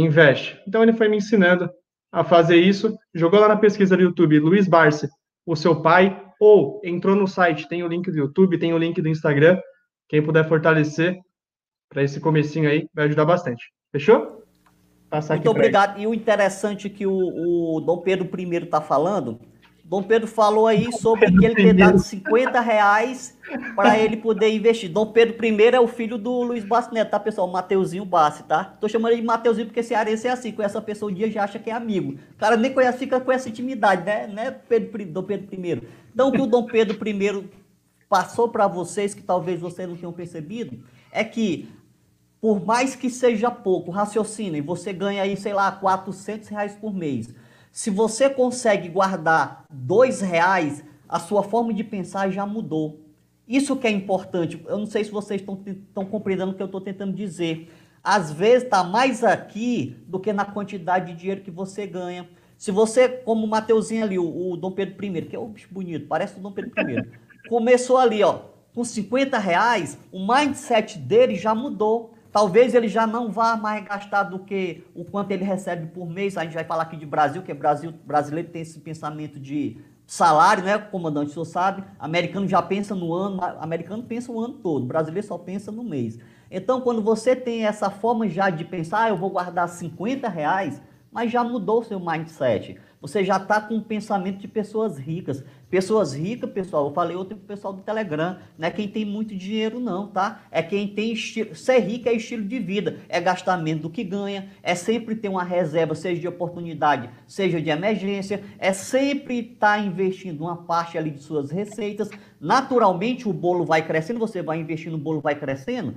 investe. Então ele foi me ensinando a fazer isso, jogou lá na pesquisa do YouTube, Luiz Barsi, o seu pai, ou entrou no site, tem o link do YouTube, tem o link do Instagram, quem puder fortalecer para esse comecinho aí, vai ajudar bastante. Fechou? Passar Muito obrigado. E o interessante que o, o Dom Pedro I está falando, Dom Pedro falou aí sobre que ele ter dado 50 reais para ele poder investir. Dom Pedro I é o filho do Luiz Bassi Neto, tá, pessoal? Mateuzinho Bassi, tá? Tô chamando ele de Mateuzinho porque cearense é assim, com essa pessoa um dia já acha que é amigo. O cara nem conhece, fica com essa intimidade, né? né Pedro, Dom Pedro I. Então, o que o Dom Pedro I passou para vocês, que talvez vocês não tenham percebido, é que por mais que seja pouco, raciocinem, você ganha aí, sei lá, 400 reais por mês. Se você consegue guardar dois reais, a sua forma de pensar já mudou. Isso que é importante. Eu não sei se vocês estão compreendendo o que eu estou tentando dizer. Às vezes está mais aqui do que na quantidade de dinheiro que você ganha. Se você, como o Mateuzinho ali, o, o Dom Pedro I, que é um bicho bonito, parece o Dom Pedro I, [LAUGHS] começou ali, ó, com 50 reais, o mindset dele já mudou. Talvez ele já não vá mais gastar do que o quanto ele recebe por mês. A gente vai falar aqui de Brasil, que Brasil, brasileiro tem esse pensamento de salário, né? Comandante, o senhor sabe. Americano já pensa no ano, americano pensa o ano todo, brasileiro só pensa no mês. Então, quando você tem essa forma já de pensar, ah, eu vou guardar 50 reais, mas já mudou o seu mindset. Você já está com um pensamento de pessoas ricas. Pessoas ricas, pessoal, eu falei ontem pro pessoal do Telegram, não é quem tem muito dinheiro não, tá? É quem tem estilo, ser rico é estilo de vida, é gastar menos do que ganha, é sempre ter uma reserva, seja de oportunidade, seja de emergência, é sempre estar tá investindo uma parte ali de suas receitas. Naturalmente o bolo vai crescendo, você vai investindo, o bolo vai crescendo,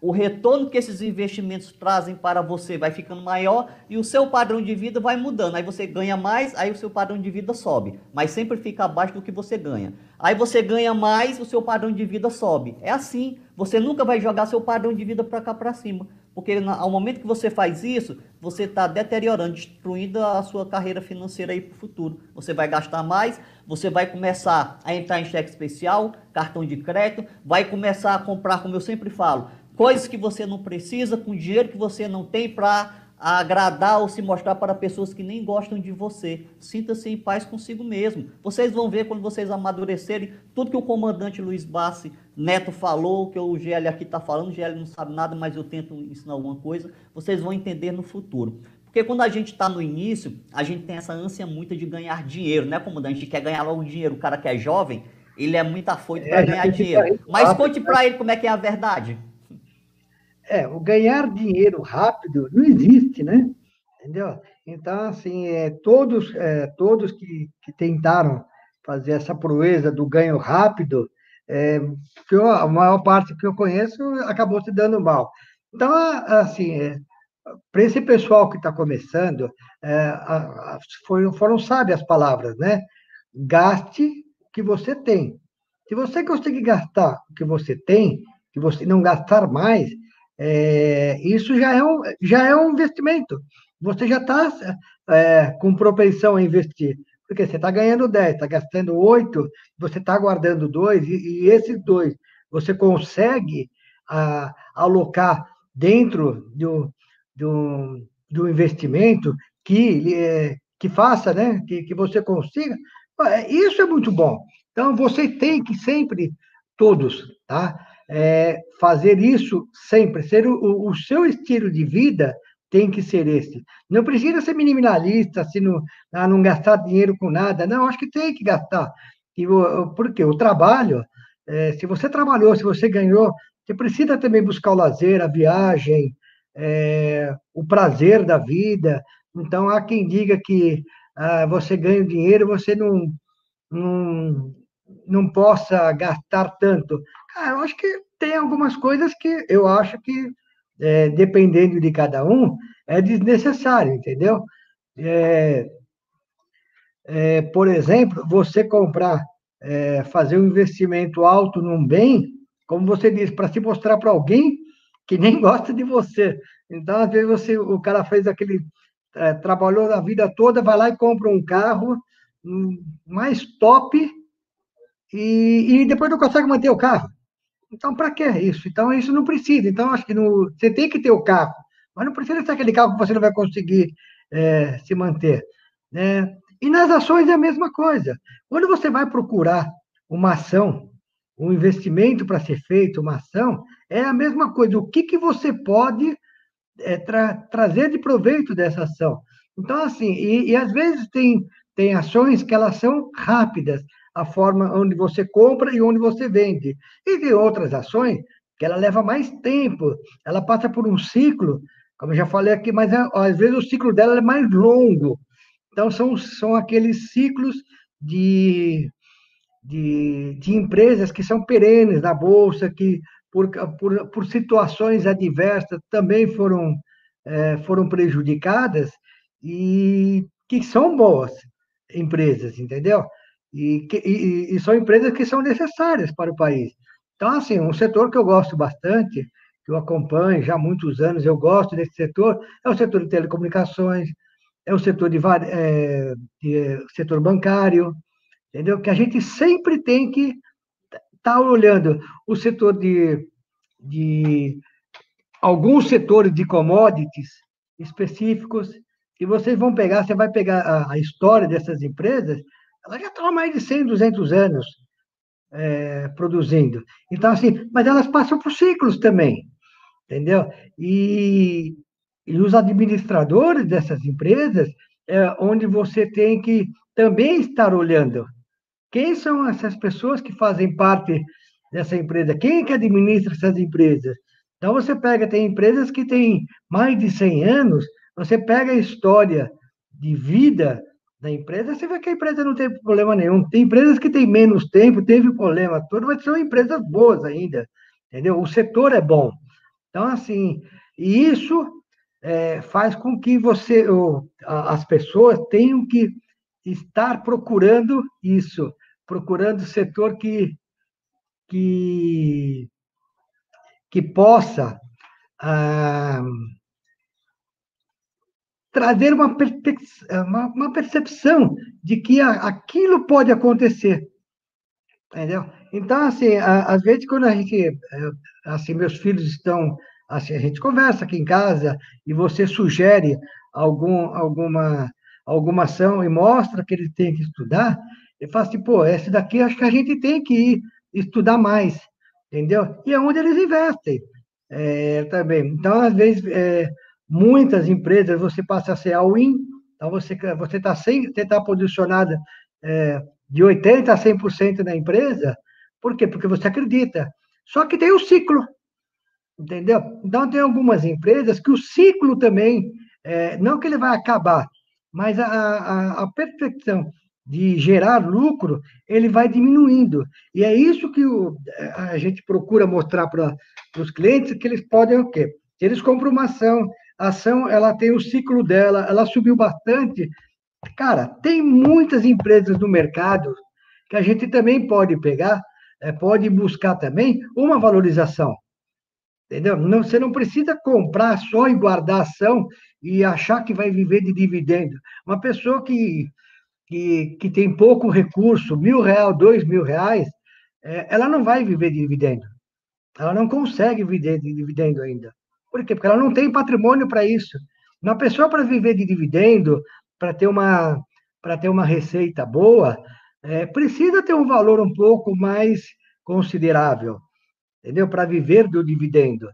o retorno que esses investimentos trazem para você vai ficando maior e o seu padrão de vida vai mudando. Aí você ganha mais, aí o seu padrão de vida sobe, mas sempre fica abaixo do que você ganha. Aí você ganha mais, o seu padrão de vida sobe. É assim. Você nunca vai jogar seu padrão de vida para cá para cima, porque ao momento que você faz isso, você está deteriorando, destruindo a sua carreira financeira aí para o futuro. Você vai gastar mais, você vai começar a entrar em cheque especial, cartão de crédito, vai começar a comprar, como eu sempre falo, coisas que você não precisa, com dinheiro que você não tem para agradar ou se mostrar para pessoas que nem gostam de você. Sinta-se em paz consigo mesmo. Vocês vão ver quando vocês amadurecerem tudo que o comandante Luiz Bassi Neto falou, que o GL aqui está falando, o GL não sabe nada, mas eu tento ensinar alguma coisa, vocês vão entender no futuro. Porque quando a gente está no início, a gente tem essa ânsia muito de ganhar dinheiro, né, comandante? A gente quer ganhar logo dinheiro. O cara que é jovem, ele é muito afoito é, para ganhar dinheiro. Mas conte para ele como é que é a verdade. É, o ganhar dinheiro rápido não existe, né? Entendeu? Então, assim, é, todos, é, todos que, que tentaram fazer essa proeza do ganho rápido, é, eu, a maior parte que eu conheço acabou se dando mal. Então, assim, é, para esse pessoal que está começando, é, a, a, foram, foram sábias as palavras, né? Gaste o que você tem. Se você conseguir gastar o que você tem, que você não gastar mais, é, isso já é, um, já é um investimento. Você já está é, com propensão a investir. Porque você está ganhando 10, está gastando 8, você está guardando 2, e, e, esses dois você consegue a, alocar dentro do, do, do investimento que, é, que faça, né? que, que você consiga. Isso é muito bom. Então, você tem que sempre, todos, tá? É, fazer isso sempre, ser o, o, seu estilo de vida tem que ser esse. Não precisa ser minimalista, não, ah, não gastar dinheiro com nada. Não, acho que tem que gastar. E, porque o trabalho, é, se você trabalhou, se você ganhou, você precisa também buscar o lazer, a viagem, é, o prazer da vida. Então, há quem diga que ah, você ganha dinheiro, você não, não, não possa gastar tanto. Cara, eu acho que tem algumas coisas que eu acho que, é, dependendo de cada um, é desnecessário, entendeu? É, é, por exemplo, você comprar, é, fazer um investimento alto num bem, como você disse, para se mostrar para alguém que nem [LAUGHS] gosta de você. Então, às vezes, você, o cara fez aquele. É, trabalhou a vida toda, vai lá e compra um carro mais top e, e depois não consegue manter o carro. Então, para que isso? Então, isso não precisa. Então, acho que no, você tem que ter o carro, mas não precisa ser aquele carro que você não vai conseguir é, se manter. Né? E nas ações é a mesma coisa. Quando você vai procurar uma ação, um investimento para ser feito, uma ação, é a mesma coisa. O que, que você pode é, tra, trazer de proveito dessa ação. Então, assim, e, e às vezes tem, tem ações que elas são rápidas, a forma onde você compra e onde você vende. E tem outras ações que ela leva mais tempo, ela passa por um ciclo, como eu já falei aqui, mas é, às vezes o ciclo dela é mais longo. Então, são, são aqueles ciclos de, de, de empresas que são perenes na Bolsa, que por, por, por situações adversas também foram, é, foram prejudicadas e que são boas empresas, entendeu? E, e, e, são empresas que são necessárias para o país. Então, assim, um setor que eu gosto bastante, que eu acompanho já há muitos anos, eu gosto desse setor, é o setor de telecomunicações, é o setor de, é, de é, setor bancário, entendeu? Que a gente sempre tem que estar tá olhando o setor de, de alguns setores de commodities específicos, que vocês vão pegar, você vai pegar a, a história dessas empresas, ela já há mais de 100, 200 anos é, produzindo. Então, assim, mas elas passam por ciclos também, entendeu? E, e os administradores dessas empresas, é onde você tem que também estar olhando quem são essas pessoas que fazem parte dessa empresa, quem é que administra essas empresas. Então, você pega, tem empresas que têm mais de 100 anos, você pega a história de vida da empresa, você vê que a empresa não tem problema nenhum. Tem empresas que têm menos tempo, teve problema todo, mas são empresas boas ainda, entendeu? O setor é bom. Então, assim, e isso é, faz com que você, ou, as pessoas tenham que estar procurando isso, procurando setor que, que, que possa ah, trazer uma, uma, uma percepção de que aquilo pode acontecer. Entendeu? Então, assim, às vezes, quando a gente, é, assim, meus filhos estão, assim, a gente conversa aqui em casa e você sugere algum, alguma, alguma ação e mostra que ele tem que estudar, eu falo assim, pô, esse daqui acho que a gente tem que ir estudar mais, entendeu? E é onde eles investem é, também. Então, às vezes, é, muitas empresas você passa a ser all-in, então você você está você tá posicionada é, de 80% a 100% na empresa, por quê? Porque você acredita. Só que tem o ciclo, entendeu? Então, tem algumas empresas que o ciclo também, é, não que ele vai acabar, mas a, a, a perfeição de gerar lucro, ele vai diminuindo. E é isso que o, a gente procura mostrar para os clientes, que eles podem o quê? Se eles compram uma ação, a ação ela tem o ciclo dela, ela subiu bastante. Cara, tem muitas empresas no mercado que a gente também pode pegar, é, pode buscar também uma valorização. Entendeu? Não, você não precisa comprar só e guardar ação e achar que vai viver de dividendo. Uma pessoa que, que, que tem pouco recurso, mil reais, dois mil reais, é, ela não vai viver de dividendo. Ela não consegue viver de dividendo ainda. Por quê? Porque ela não tem patrimônio para isso. Uma pessoa para viver de dividendo, para ter uma para ter uma receita boa, é, precisa ter um valor um pouco mais considerável, entendeu? Para viver do dividendo.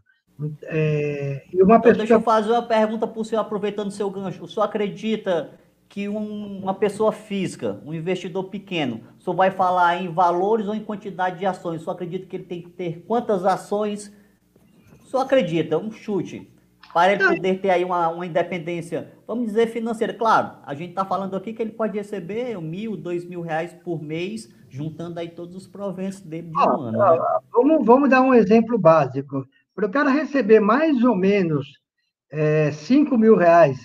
É, e uma pessoa... Então, deixa eu fazer uma pergunta para o senhor, aproveitando o seu gancho. O senhor acredita que um, uma pessoa física, um investidor pequeno, o senhor vai falar em valores ou em quantidade de ações? O senhor acredita que ele tem que ter quantas ações só acredita, um chute, para ele poder ter aí uma, uma independência, vamos dizer, financeira. Claro, a gente está falando aqui que ele pode receber mil, dois mil reais por mês, juntando aí todos os proventos dele de um ano. Né? Vamos, vamos dar um exemplo básico. Para o cara receber mais ou menos é, 5 mil reais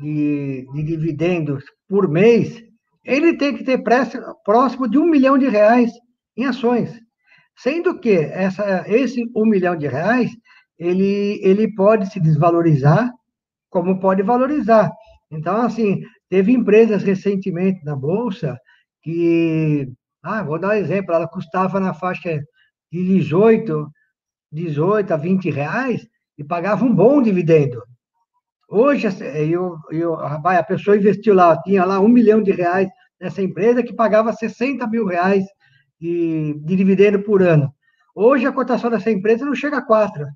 de, de dividendos por mês, ele tem que ter próximo de um milhão de reais em ações. Sendo que essa, esse um milhão de reais, ele, ele pode se desvalorizar, como pode valorizar. Então, assim, teve empresas recentemente na Bolsa que, ah, vou dar um exemplo, ela custava na faixa de 18, 18 a 20 reais e pagava um bom dividendo. Hoje, eu, eu, a pessoa investiu lá, tinha lá um milhão de reais nessa empresa que pagava 60 mil reais de, de dividendo por ano. Hoje a cotação dessa empresa não chega a 4.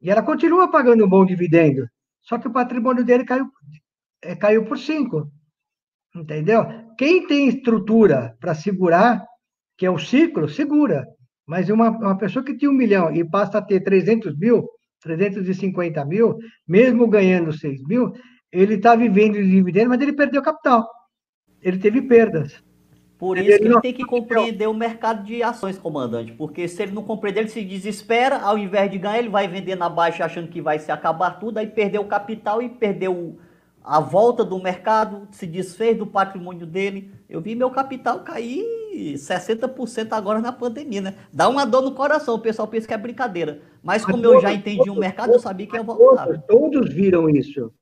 E ela continua pagando um bom dividendo. Só que o patrimônio dele caiu, é, caiu por 5. Entendeu? Quem tem estrutura para segurar, que é o ciclo, segura. Mas uma, uma pessoa que tinha um milhão e passa a ter 300 mil, 350 mil, mesmo ganhando 6 mil, ele está vivendo de dividendo, mas ele perdeu capital. Ele teve perdas. Por isso ele que ele tem que compreender o mercado de ações, comandante. Porque se ele não compreender, ele se desespera. Ao invés de ganhar, ele vai vender na baixa achando que vai se acabar tudo. Aí perdeu o capital e perdeu a volta do mercado, se desfez do patrimônio dele. Eu vi meu capital cair 60% agora na pandemia, né? Dá uma dor no coração, o pessoal pensa que é brincadeira. Mas como eu já entendi o mercado, eu sabia que ia voltar. Todos, todos viram isso.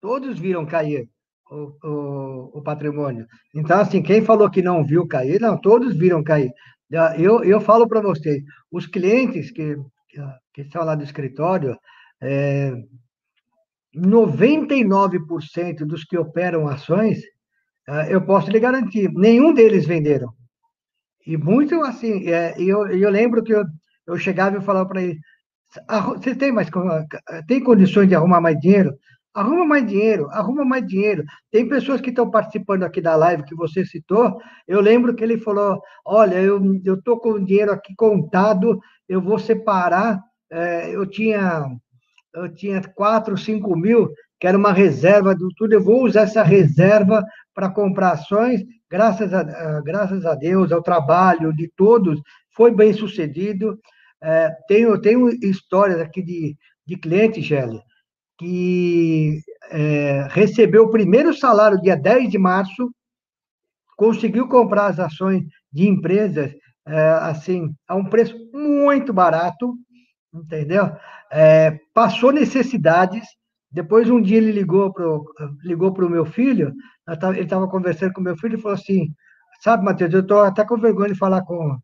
Todos viram cair o, o, patrimônio. Então, assim, quem falou que não viu cair, não, todos viram cair. Eu, eu falo para vocês, os clientes que, que estão lá do escritório, é, 99% dos que operam ações, é, eu posso lhe garantir, nenhum deles venderam. E muito assim, é, eu, eu lembro que eu, eu chegava e falava para ele, você tem mais tem condições de arrumar mais dinheiro? Arruma mais dinheiro, arruma mais dinheiro. Tem pessoas que estão participando aqui da live que você citou. Eu lembro que ele falou: Olha, eu estou com o dinheiro aqui contado, eu vou separar. É, eu tinha eu tinha 4, 5 mil, que era uma reserva do tudo. Eu vou usar essa reserva para comprar ações. Graças a, graças a Deus, ao trabalho de todos, foi bem sucedido. É, tenho, tenho histórias aqui de, de clientes, Gélia, que é, recebeu o primeiro salário dia 10 de março, conseguiu comprar as ações de empresas é, assim a um preço muito barato, entendeu? É, passou necessidades. Depois um dia ele ligou para ligou o meu filho, ele estava conversando com meu filho e falou assim, sabe, Matheus, eu estou até com vergonha de falar com,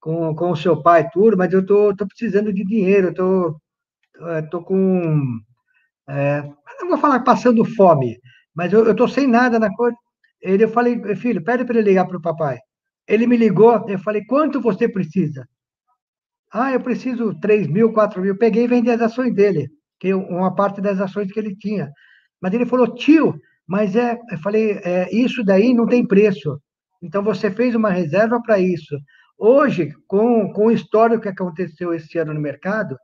com, com o seu pai tudo, mas eu estou tô, tô precisando de dinheiro, eu tô, tô com é, não vou falar passando fome, mas eu estou sem nada na coisa. Ele, eu falei, filho, pede para ele ligar para o papai. Ele me ligou, eu falei, quanto você precisa? Ah, eu preciso 3 mil, 4 mil. Peguei e vendi as ações dele, que uma parte das ações que ele tinha. Mas ele falou, tio, mas é, eu falei, é, isso daí não tem preço. Então você fez uma reserva para isso. Hoje, com, com o histórico que aconteceu esse ano no mercado,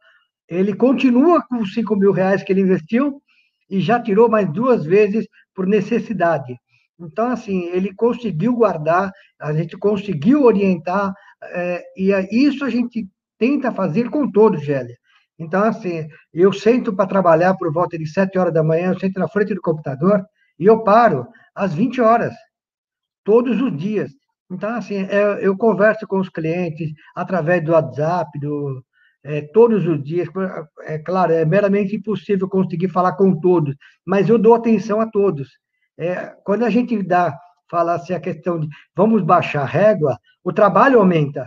ele continua com os 5 mil reais que ele investiu e já tirou mais duas vezes por necessidade. Então, assim, ele conseguiu guardar, a gente conseguiu orientar, é, e é isso a gente tenta fazer com todos, Gélia. Então, assim, eu sento para trabalhar por volta de 7 horas da manhã, eu sento na frente do computador e eu paro às 20 horas, todos os dias. Então, assim, é, eu converso com os clientes através do WhatsApp, do, é, todos os dias. É claro, é meramente impossível conseguir falar com todos, mas eu dou atenção a todos. É, quando a gente dá, fala assim, a questão de vamos baixar a régua, o trabalho aumenta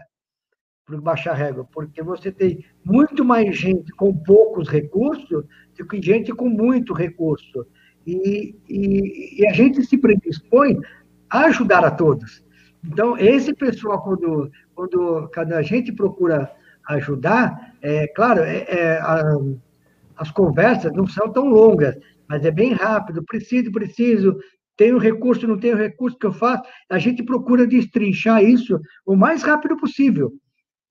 para baixar a régua, porque você tem muito mais gente com poucos recursos do que gente com muito recurso. E, e, e a gente se predispõe a ajudar a todos. Então, esse pessoal, quando, quando, quando a gente procura ajudar, é claro, é, é, a, as conversas não são tão longas, mas é bem rápido, preciso, preciso, tenho recurso, não tenho recurso que eu faço, a gente procura destrinchar isso o mais rápido possível,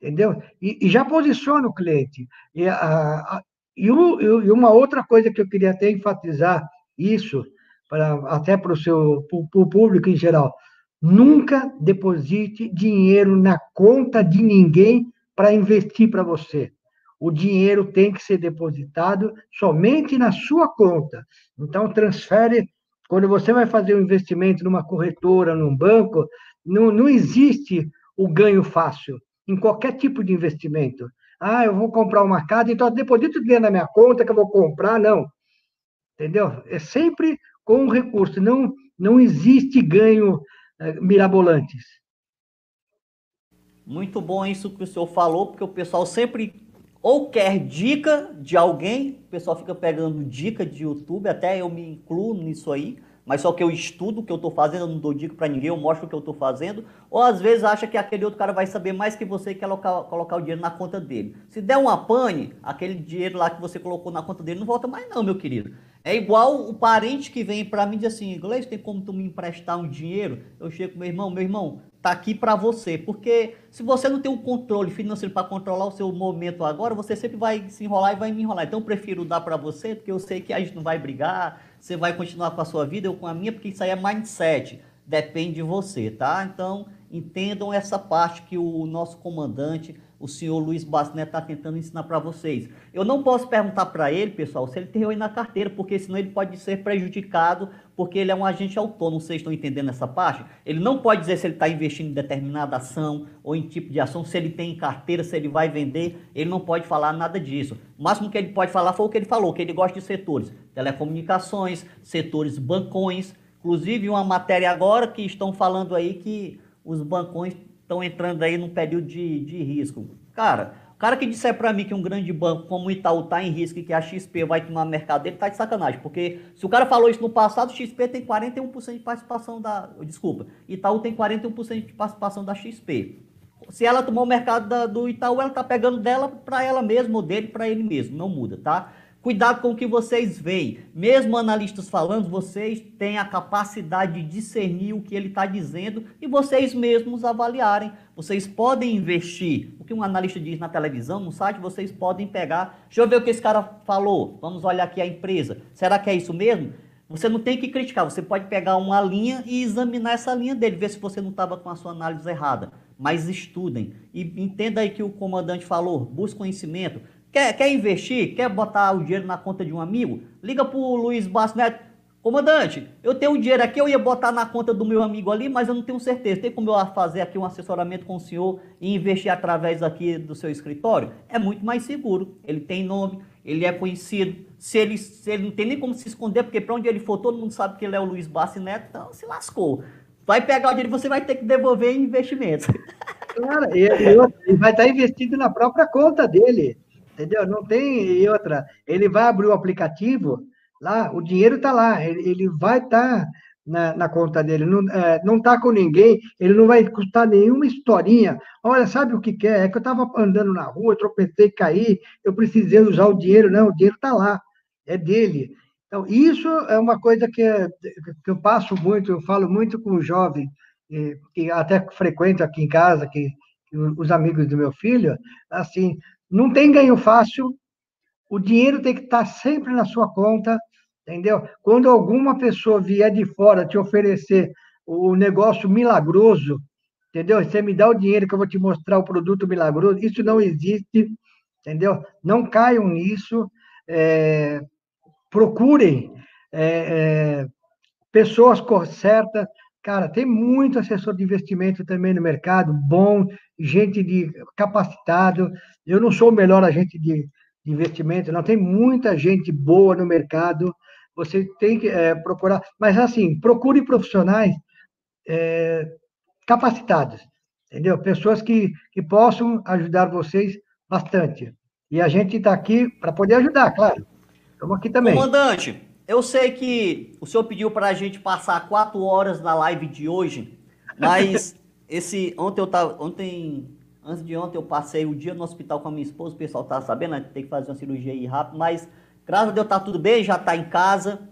entendeu? E, e já posiciona o cliente. E, a, a, e, o, e, uma outra coisa que eu queria até enfatizar isso, para, até para o seu pro, público em geral, nunca deposite dinheiro na conta de ninguém para investir para você. O dinheiro tem que ser depositado somente na sua conta. Então, transfere. Quando você vai fazer um investimento numa corretora, num banco, não, não existe o ganho fácil em qualquer tipo de investimento. Ah, eu vou comprar uma casa, então deposito dinheiro na minha conta que eu vou comprar. Não. Entendeu? É sempre com recurso. Não, não existe ganho é, mirabolantes. Muito bom isso que o senhor falou, porque o pessoal sempre ou quer dica de alguém, o pessoal fica pegando dica de YouTube, até eu me incluo nisso aí, mas só que eu estudo o que eu estou fazendo, eu não dou dica para ninguém, eu mostro o que eu estou fazendo, ou às vezes acha que aquele outro cara vai saber mais que você e quer colocar, colocar o dinheiro na conta dele. Se der uma pane, aquele dinheiro lá que você colocou na conta dele não volta mais não, meu querido. É igual o parente que vem para mim e diz assim, inglês, tem como tu me emprestar um dinheiro? Eu chego meu irmão, meu irmão, tá aqui para você, porque se você não tem um controle financeiro para controlar o seu momento agora, você sempre vai se enrolar e vai me enrolar. Então eu prefiro dar para você, porque eu sei que a gente não vai brigar, você vai continuar com a sua vida, eu com a minha, porque isso aí é mindset, depende de você, tá? Então entendam essa parte que o nosso comandante o senhor Luiz Bastinet está tentando ensinar para vocês. Eu não posso perguntar para ele, pessoal, se ele tem aí na carteira, porque senão ele pode ser prejudicado, porque ele é um agente autônomo. Vocês estão entendendo essa parte? Ele não pode dizer se ele está investindo em determinada ação ou em tipo de ação, se ele tem carteira, se ele vai vender. Ele não pode falar nada disso. O máximo que ele pode falar foi o que ele falou, que ele gosta de setores telecomunicações, setores bancões. Inclusive, uma matéria agora que estão falando aí que os bancões estão entrando aí num período de, de risco. Cara, o cara que disser para mim que um grande banco como o Itaú está em risco e que a XP vai tomar mercado dele, tá de sacanagem. Porque se o cara falou isso no passado, XP tem 41% de participação da. Desculpa, Itaú tem 41% de participação da XP. Se ela tomou o mercado da, do Itaú, ela tá pegando dela para ela mesma ou dele para ele mesmo. Não muda, tá? Cuidado com o que vocês veem. Mesmo analistas falando, vocês têm a capacidade de discernir o que ele está dizendo e vocês mesmos avaliarem. Vocês podem investir. O que um analista diz na televisão, no site, vocês podem pegar. Deixa eu ver o que esse cara falou. Vamos olhar aqui a empresa. Será que é isso mesmo? Você não tem que criticar, você pode pegar uma linha e examinar essa linha dele, ver se você não estava com a sua análise errada. Mas estudem e entenda aí que o comandante falou, busque conhecimento. Quer, quer investir? Quer botar o dinheiro na conta de um amigo? Liga pro Luiz Basso Neto. Comandante, eu tenho um dinheiro aqui, eu ia botar na conta do meu amigo ali, mas eu não tenho certeza. Tem como eu fazer aqui um assessoramento com o senhor e investir através aqui do seu escritório? É muito mais seguro. Ele tem nome, ele é conhecido. Se ele, se ele não tem nem como se esconder, porque para onde ele for, todo mundo sabe que ele é o Luiz Bassi Neto, então se lascou. Vai pegar o dinheiro você vai ter que devolver em investimentos. [LAUGHS] Claro, ele vai estar investido na própria conta dele entendeu? Não tem outra. Ele vai abrir o aplicativo, lá, o dinheiro está lá, ele, ele vai estar tá na, na, conta dele, não é, não está com ninguém, ele não vai custar nenhuma historinha. Olha, sabe o que, que é? É que eu estava andando na rua, tropecei, caí, eu precisei usar o dinheiro. Não, o dinheiro está lá, é dele. Então, isso é uma coisa que, que eu passo muito, eu falo muito com o jovem, que até frequento aqui em casa, que os amigos do meu filho, assim, não tem ganho fácil, o dinheiro tem que estar sempre na sua conta, entendeu? Quando alguma pessoa vier de fora te oferecer o negócio milagroso, entendeu? Você me dá o dinheiro que eu vou te mostrar o produto milagroso, isso não existe, entendeu? Não caiam nisso, é, procurem é, é, pessoas certas, Cara, tem muito assessor de investimento também no mercado, bom, gente de capacitado. Eu não sou o melhor agente de, investimento, não. Tem muita gente boa no mercado. Você tem que é, procurar, mas assim, procure profissionais é, capacitados, entendeu? Pessoas que, que possam ajudar vocês bastante. E a gente está aqui para poder ajudar, claro. Estamos aqui também. Comandante, eu sei que o senhor pediu para a gente passar quatro horas na live de hoje, mas esse ontem eu tava, ontem, antes de ontem eu passei o dia no hospital com a minha esposa, o pessoal tá sabendo, né, tem que fazer uma cirurgia aí rápido, mas graças a Deus tá tudo bem, já tá em casa.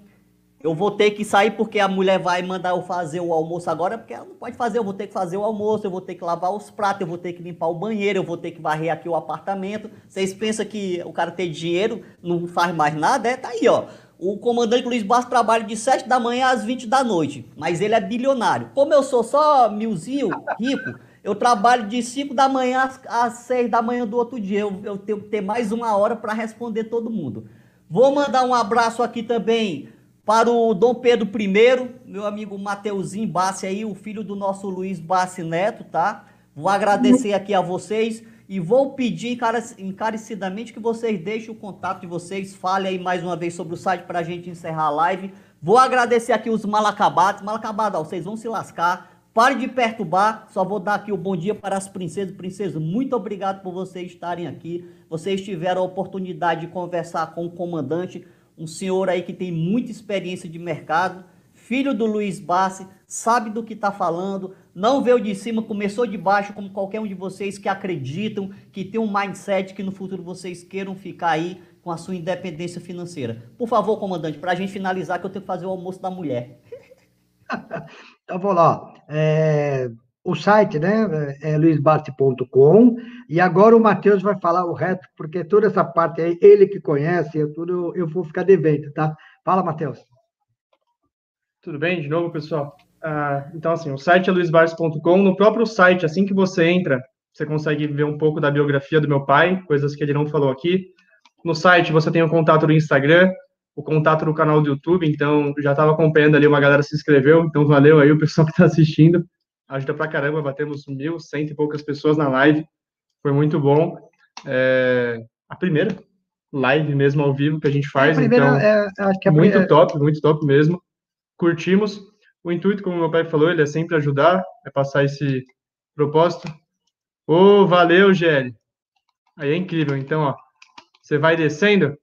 Eu vou ter que sair porque a mulher vai mandar eu fazer o almoço agora, porque ela não pode fazer, eu vou ter que fazer o almoço, eu vou ter que lavar os pratos, eu vou ter que limpar o banheiro, eu vou ter que varrer aqui o apartamento. Vocês pensam que o cara tem dinheiro, não faz mais nada? É, tá aí, ó. O comandante Luiz Bastos trabalha de 7 da manhã às 20 da noite, mas ele é bilionário. Como eu sou só milzinho, rico, eu trabalho de 5 da manhã às, às 6 da manhã do outro dia. Eu, eu tenho que ter mais uma hora para responder todo mundo. Vou mandar um abraço aqui também para o Dom Pedro I, meu amigo Mateuzinho Bassi aí, o filho do nosso Luiz Bassi Neto, tá? Vou agradecer aqui a vocês. E vou pedir encarecidamente que vocês deixem o contato de vocês, fale aí mais uma vez sobre o site para a gente encerrar a live. Vou agradecer aqui os malacabates. Malacabada, vocês vão se lascar. Pare de perturbar. Só vou dar aqui o bom dia para as princesas. Princesas, muito obrigado por vocês estarem aqui. Vocês tiveram a oportunidade de conversar com o comandante, um senhor aí que tem muita experiência de mercado filho do Luiz Bassi, sabe do que está falando, não veio de cima, começou de baixo, como qualquer um de vocês que acreditam, que tem um mindset que no futuro vocês queiram ficar aí com a sua independência financeira. Por favor, comandante, para a gente finalizar, que eu tenho que fazer o almoço da mulher. [LAUGHS] então, vou lá. É, o site, né, é luisbarte.com, e agora o Matheus vai falar o resto, porque toda essa parte aí, ele que conhece, eu, tudo, eu vou ficar devendo, tá? Fala, Matheus. Tudo bem? De novo, pessoal. Ah, então, assim, o site é luisbarte.com. No próprio site, assim que você entra, você consegue ver um pouco da biografia do meu pai, coisas que ele não falou aqui. No site você tem o contato do Instagram, o contato do canal do YouTube, então já estava acompanhando ali, uma galera se inscreveu, então valeu aí o pessoal [LAUGHS] que está assistindo. Ajuda pra caramba, batemos mil, cento e poucas pessoas na live, foi muito bom. É, a primeira live mesmo ao vivo que a gente faz, a primeira, então, é, acho que é muito top, muito top mesmo. Curtimos. O intuito, como meu pai falou, ele é sempre ajudar, é passar esse propósito. Ô, oh, valeu, GL. Aí é incrível. Então, ó, você vai descendo,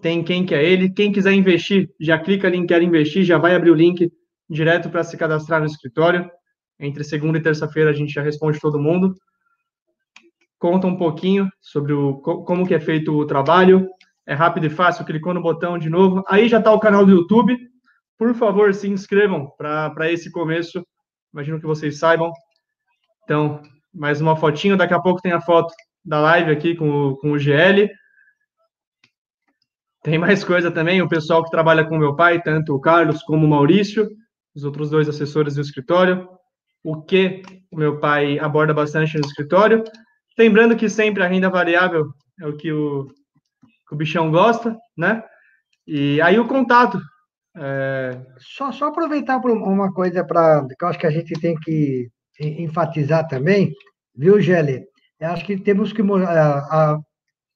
tem quem quer ele. Quem quiser investir, já clica ali em Quer Investir, já vai abrir o link direto para se cadastrar no escritório. Entre segunda e terça-feira a gente já responde todo mundo. Conta um pouquinho sobre o, como que é feito o trabalho. É rápido e fácil, clicou no botão de novo. Aí já está o canal do YouTube. Por favor, se inscrevam para esse começo. Imagino que vocês saibam. Então, mais uma fotinho. Daqui a pouco tem a foto da live aqui com com o GL. Tem mais coisa também, o pessoal que trabalha com meu pai, tanto o Carlos como o Maurício, os outros dois assessores do escritório, o que o meu pai aborda bastante no escritório. Lembrando que sempre a renda variável é o que o, que o bichão gosta, né? E aí o contato. É... Só, só aproveitar para uma coisa para que eu acho que a gente tem que enfatizar também, viu, Gelli? Eu acho que temos que a, a,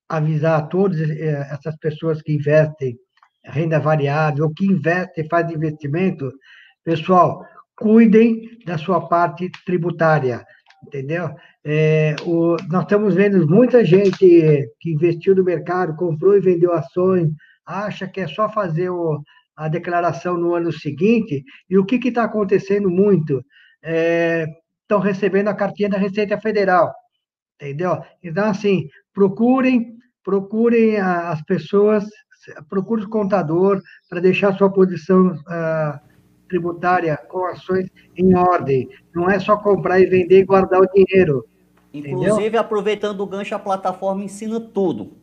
avisar a todas eh, essas pessoas que investem renda variável, que investem, fazem investimento, pessoal, cuidem da sua parte tributária, entendeu? É, o, nós estamos vendo muita gente que investiu no mercado, comprou e vendeu ações, acha que é só fazer o, a declaração no ano seguinte, e o que está acontecendo muito? Estão é, recebendo a cartinha da Receita Federal, entendeu? Então, assim, procurem procurem as pessoas, procure o contador para deixar sua posição uh, tributária com ações em ordem. Não é só comprar e vender e guardar o dinheiro. Inclusive, entendeu? aproveitando o gancho, a plataforma ensina tudo.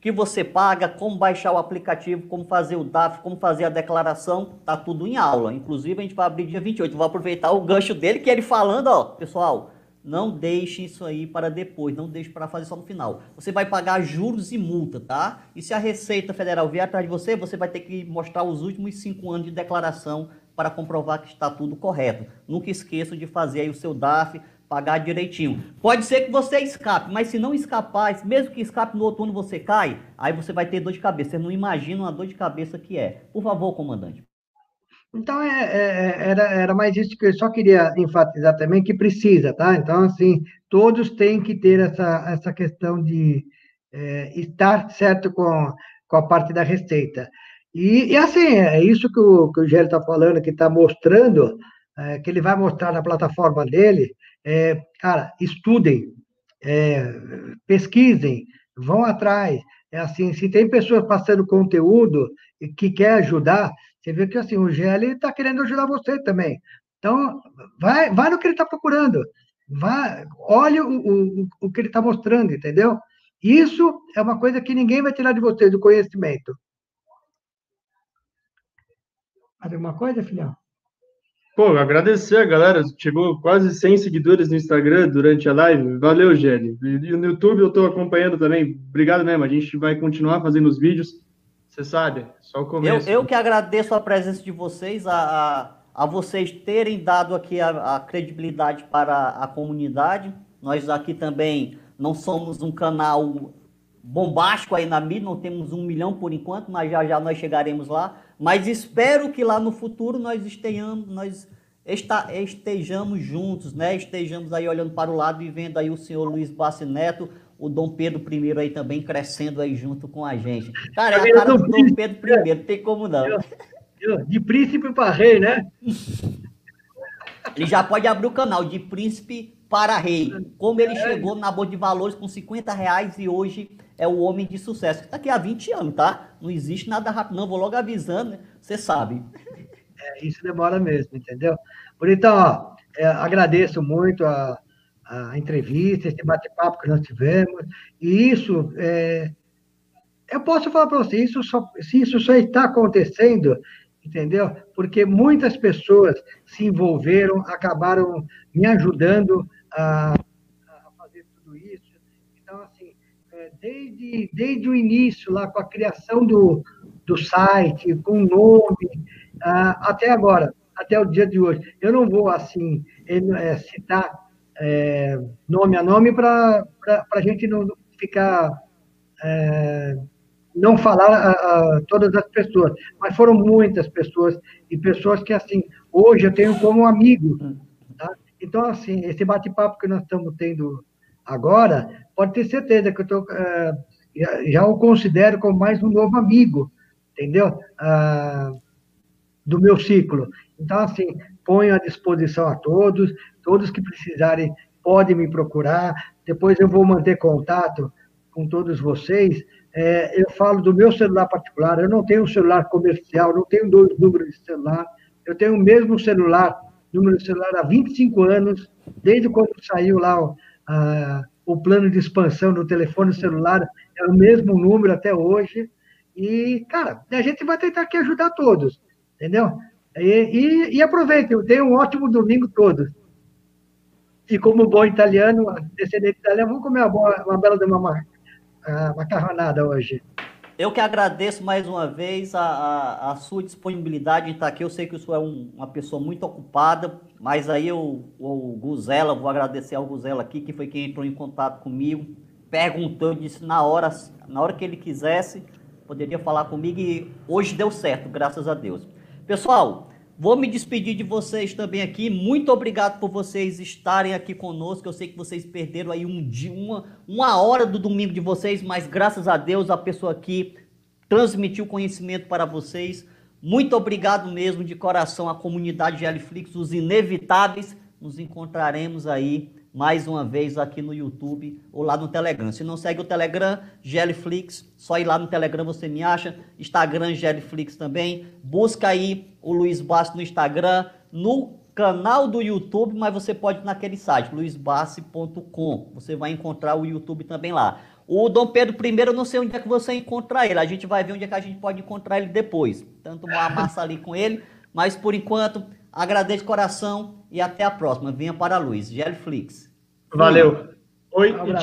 Que você paga, como baixar o aplicativo, como fazer o DAF, como fazer a declaração, tá tudo em aula. Inclusive, a gente vai abrir dia 28. Vou aproveitar o gancho dele, que ele falando, ó, pessoal, não deixe isso aí para depois, não deixe para fazer só no final. Você vai pagar juros e multa, tá? E se a Receita Federal vier atrás de você, você vai ter que mostrar os últimos cinco anos de declaração para comprovar que está tudo correto. Nunca esqueça de fazer aí o seu DAF, pagar direitinho. Pode ser que você escape, mas se não escapar, mesmo que escape no outono você cai, aí você vai ter dor de cabeça. Você não imagina uma dor de cabeça que é. Por favor, comandante. Então, é, é, é, era, era mais isso que eu só queria enfatizar também, que precisa, tá? Então, assim, todos têm que ter essa, essa questão de é, estar certo com, com a parte da receita. E, e assim, é isso que o, que o Gélio está falando, que está mostrando, é, que ele vai mostrar na plataforma dele, é, cara, estudem, é, pesquisem, vão atrás. É assim, se tem pessoas passando conteúdo que quer ajudar, você vê que assim, o GL está querendo ajudar você também. Então, vai, vai no que ele está procurando. Vai, olha o, o, o que ele está mostrando, entendeu? Isso é uma coisa que ninguém vai tirar de você, do conhecimento. Mais alguma coisa, filhão? Pô, agradecer a galera. Chegou quase 100 seguidores no Instagram durante a live. Valeu, Gelli. E no YouTube eu estou acompanhando também. Obrigado mesmo. A gente vai continuar fazendo os vídeos. Você sabe, só o começo. Eu, eu que agradeço a presença de vocês, a, a, a vocês terem dado aqui a, a, credibilidade para a comunidade. Nós aqui também não somos um canal bombástico aí na mídia, não temos um milhão por enquanto, mas já já nós chegaremos lá. Mas espero que lá no futuro nós estejamos, nós estejamos juntos, né? Estejamos aí olhando para o lado e vendo aí o senhor Luiz Bassi Neto, o Dom Pedro I aí também crescendo aí junto com a gente. Cara, é a cara do Dom Pedro I, não tem como não. De príncipe para rei, né? Ele já pode abrir o canal de príncipe para rei. Como ele é. chegou na Bolsa de Valores com 50 reais e hoje é o homem de sucesso. Está aqui há 20 anos, tá? Não existe nada rápido, não. Vou logo avisando, né? Você sabe. É, isso demora mesmo, entendeu? Por então, ó, é, agradeço muito a, a entrevista, esse bate-papo que nós tivemos. E isso, é, eu posso falar para você, isso só, se isso só está acontecendo, entendeu? Porque muitas pessoas se envolveram, acabaram me ajudando a, a fazer tudo isso. Então, assim, é, desde, desde o início, lá com a criação do, do site, com o nome, até agora, até o dia de hoje. Eu não vou, assim, é, citar é, nome a nome para a gente não ficar. É, não falar a, a, todas as pessoas, mas foram muitas pessoas, e pessoas que, assim, hoje eu tenho como amigo. Tá? Então, assim, esse bate-papo que nós estamos tendo agora, pode ter certeza que eu tô, uh, já, já, o considero como mais um novo amigo, entendeu? Uh, do meu ciclo. Então, assim, ponho à disposição a todos, todos que precisarem podem me procurar, depois eu vou manter contato com todos vocês. É, eu falo do meu celular particular, eu não tenho um celular comercial, não tenho dois números de celular, eu tenho o mesmo celular, número de celular há 25 anos, desde quando saiu lá o, a, o plano de expansão do telefone celular, é o mesmo número até hoje. E, cara, a gente vai tentar aqui ajudar todos entendeu? E, e, e aproveitem, tenham um ótimo domingo todos. E como bom italiano, descendente italiano, vamos comer uma, boa, uma bela de uma macarronada hoje. Eu que agradeço mais uma vez a, a, a sua disponibilidade em estar aqui. Eu sei que o senhor é um, uma pessoa muito ocupada, mas aí o, o Guzela, vou agradecer ao Guzela aqui, que foi quem entrou em contato comigo, perguntou, disse na hora, na hora que ele quisesse, poderia falar comigo e hoje deu certo, graças a Deus. Pessoal, vou me despedir de vocês também aqui. Muito obrigado por vocês estarem aqui conosco. Eu sei que vocês perderam aí um dia, uma, uma hora do domingo de vocês, mas graças a Deus a pessoa aqui transmitiu conhecimento para vocês. Muito obrigado mesmo de coração à comunidade Geliflix, os inevitáveis. Nos encontraremos aí mais uma vez aqui no YouTube ou lá no Telegram. Se não segue o Telegram, Geliflix, só ir lá no Telegram você me acha. Instagram, Geliflix também. Busca aí o Luiz Bassi no Instagram, no canal do YouTube, mas você pode ir naquele site, luizbassi.com. Você vai encontrar o YouTube também lá. O Dom Pedro I, eu não sei onde é que você encontra ele. A gente vai ver onde é que a gente pode encontrar ele depois. Tanto uma massa ali com ele. Mas por enquanto, agradeço de coração e até a próxima. Venha para a luz. Gelflix. Valeu. Oi um e tchau.